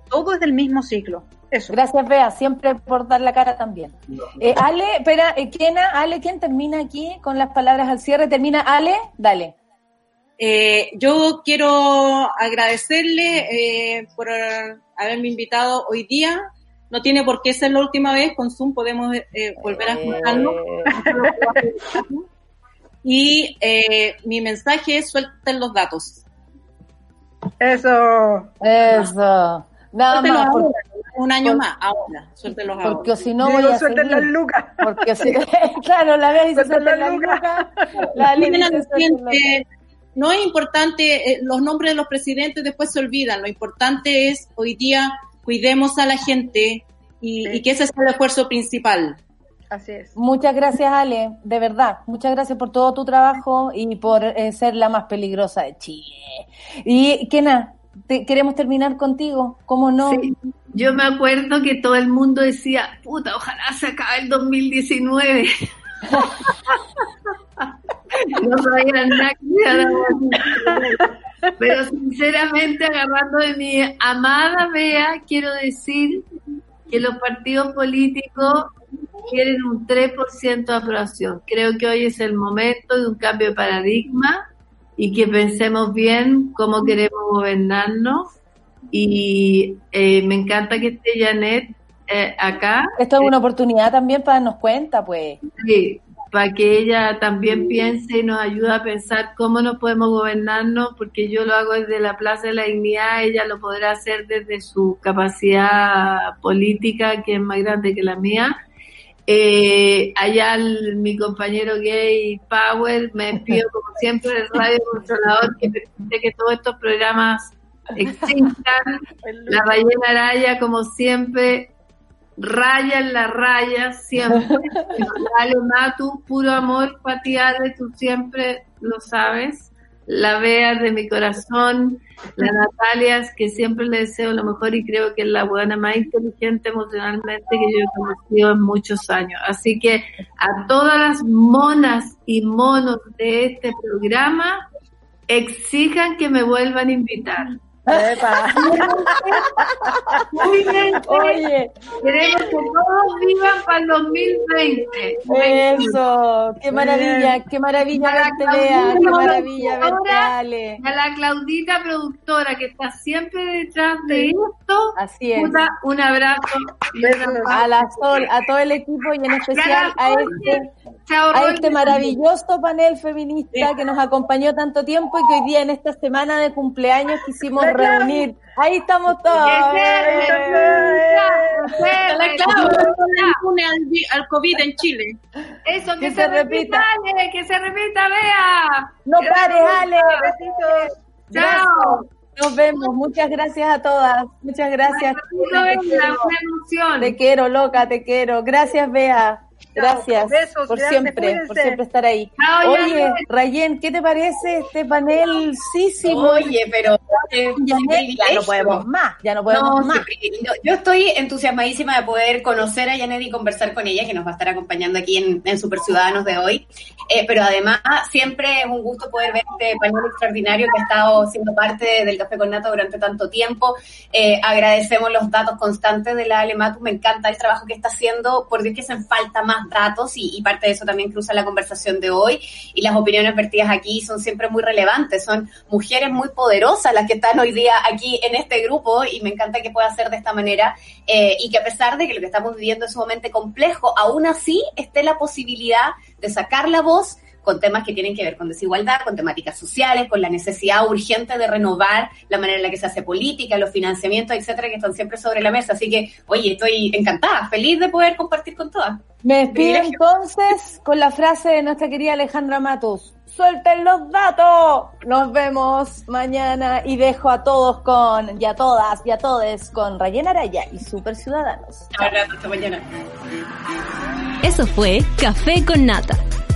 todo es del mismo ciclo. Eso. Gracias, Bea, siempre por dar la cara también. Eh, Ale, espera, eh, Kena, Ale, ¿quién termina aquí con las palabras al cierre? ¿Termina Ale? Dale. Eh, yo quiero agradecerle eh, por haberme invitado hoy día. No tiene por qué ser la última vez, con Zoom podemos eh, volver a juntarnos. Y eh, mi mensaje es suelten los datos. Eso. Eso. Nada más. ahora, un año por- más, ahora. Suéltenlos ahora. Porque si no voy a suelten las lucas. Porque si, claro, la Bea dice Suelten las lucas. La no es importante, eh, los nombres de los presidentes después se olvidan, lo importante es hoy día cuidemos a la gente y, y que ese es el esfuerzo principal. Así es. Muchas gracias, Ale, de verdad. Muchas gracias por todo tu trabajo y por eh, ser la más peligrosa de Chile. Y, Kena, te- queremos terminar contigo. ¿Cómo no? Yo me acuerdo que todo el mundo decía, puta, ojalá se acabe el 2019. no sabían nada Pero sinceramente, agarrando de mi amada Bea, quiero decir que los partidos políticos quieren un 3% de aprobación. Creo que hoy es el momento de un cambio de paradigma y que pensemos bien cómo queremos gobernarnos. Y eh, me encanta que esté Janet eh, acá. Esto es una oportunidad también para darnos cuenta, pues. Sí, para que ella también piense y nos ayude a pensar cómo nos podemos gobernarnos, porque yo lo hago desde la Plaza de la Dignidad, ella lo podrá hacer desde su capacidad política, que es más grande que la mía. Eh, allá el- mi compañero gay Power, me despido como siempre del Radio Controlador, que permite que todos estos programas existan. La ballena araya, como siempre, raya en la raya, siempre. Dale, Matu, puro amor para ti, Ale, tú siempre lo sabes. La Bea de mi corazón, la Natalia, que siempre le deseo lo mejor y creo que es la buena más inteligente emocionalmente que yo he conocido en muchos años. Así que a todas las monas y monos de este programa, exijan que me vuelvan a invitar. Cuídense. Oye. queremos que todos vivan para el 2020. Eso, qué maravilla, qué maravilla A la verte, Bea, qué maravilla verte, Ale. A la Claudita productora que está siempre detrás de esto. Así es. un abrazo. y una A la Sol, a todo el equipo y en especial a este, a este maravilloso panel feminista que nos acompañó tanto tiempo y que hoy día en esta semana de cumpleaños quisimos reunir. Ahí estamos todos. Impune al, vi- al COVID en Chile. Eso, que, se, repita, Ale, que se repita, vea. No pares, Ale. Chao. Nos vemos. Muchas gracias a todas. Muchas gracias. Te quiero, loca, te quiero. Gracias, Bea. Gracias besos, por siempre, cuídense. por siempre estar ahí. Chao, Oye. Rayen, ¿qué te parece este panel? Sí, sí. Oye, pero eh, ya no podemos más, ya no podemos No, más. sí, yo, yo estoy entusiasmadísima de poder conocer a Janet y conversar con ella, que nos va a estar acompañando aquí en, en Super Ciudadanos de hoy. Eh, pero además, siempre es un gusto poder ver este panel extraordinario que ha estado siendo parte del Café con Nata durante tanto tiempo. Eh, agradecemos los datos constantes de la Alematu. Me encanta el trabajo que está haciendo. Por Dios que hacen falta más datos y, parte de eso también cruza la conversación de hoy. Y las opiniones vertidas aquí son siempre muy relevantes. Son mujeres muy poderosas las que están hoy día aquí en este grupo y me encanta que pueda ser de esta manera eh, y que a pesar de que lo que estamos viviendo es sumamente complejo, aún así esté la posibilidad de sacar la voz con temas que tienen que ver con desigualdad, con temáticas sociales, con la necesidad urgente de renovar la manera en la que se hace política, los financiamientos, etcétera, que están siempre sobre la mesa. Así que, oye, estoy encantada, feliz de poder compartir con todas. Me despido entonces con la frase de nuestra querida Alejandra Matus. ¡Suelten los datos! Nos vemos mañana y dejo a todos con, y a todas, y a todes, con Rayen Araya y Super Ciudadanos. Hasta mañana. Eso fue Café con Nata.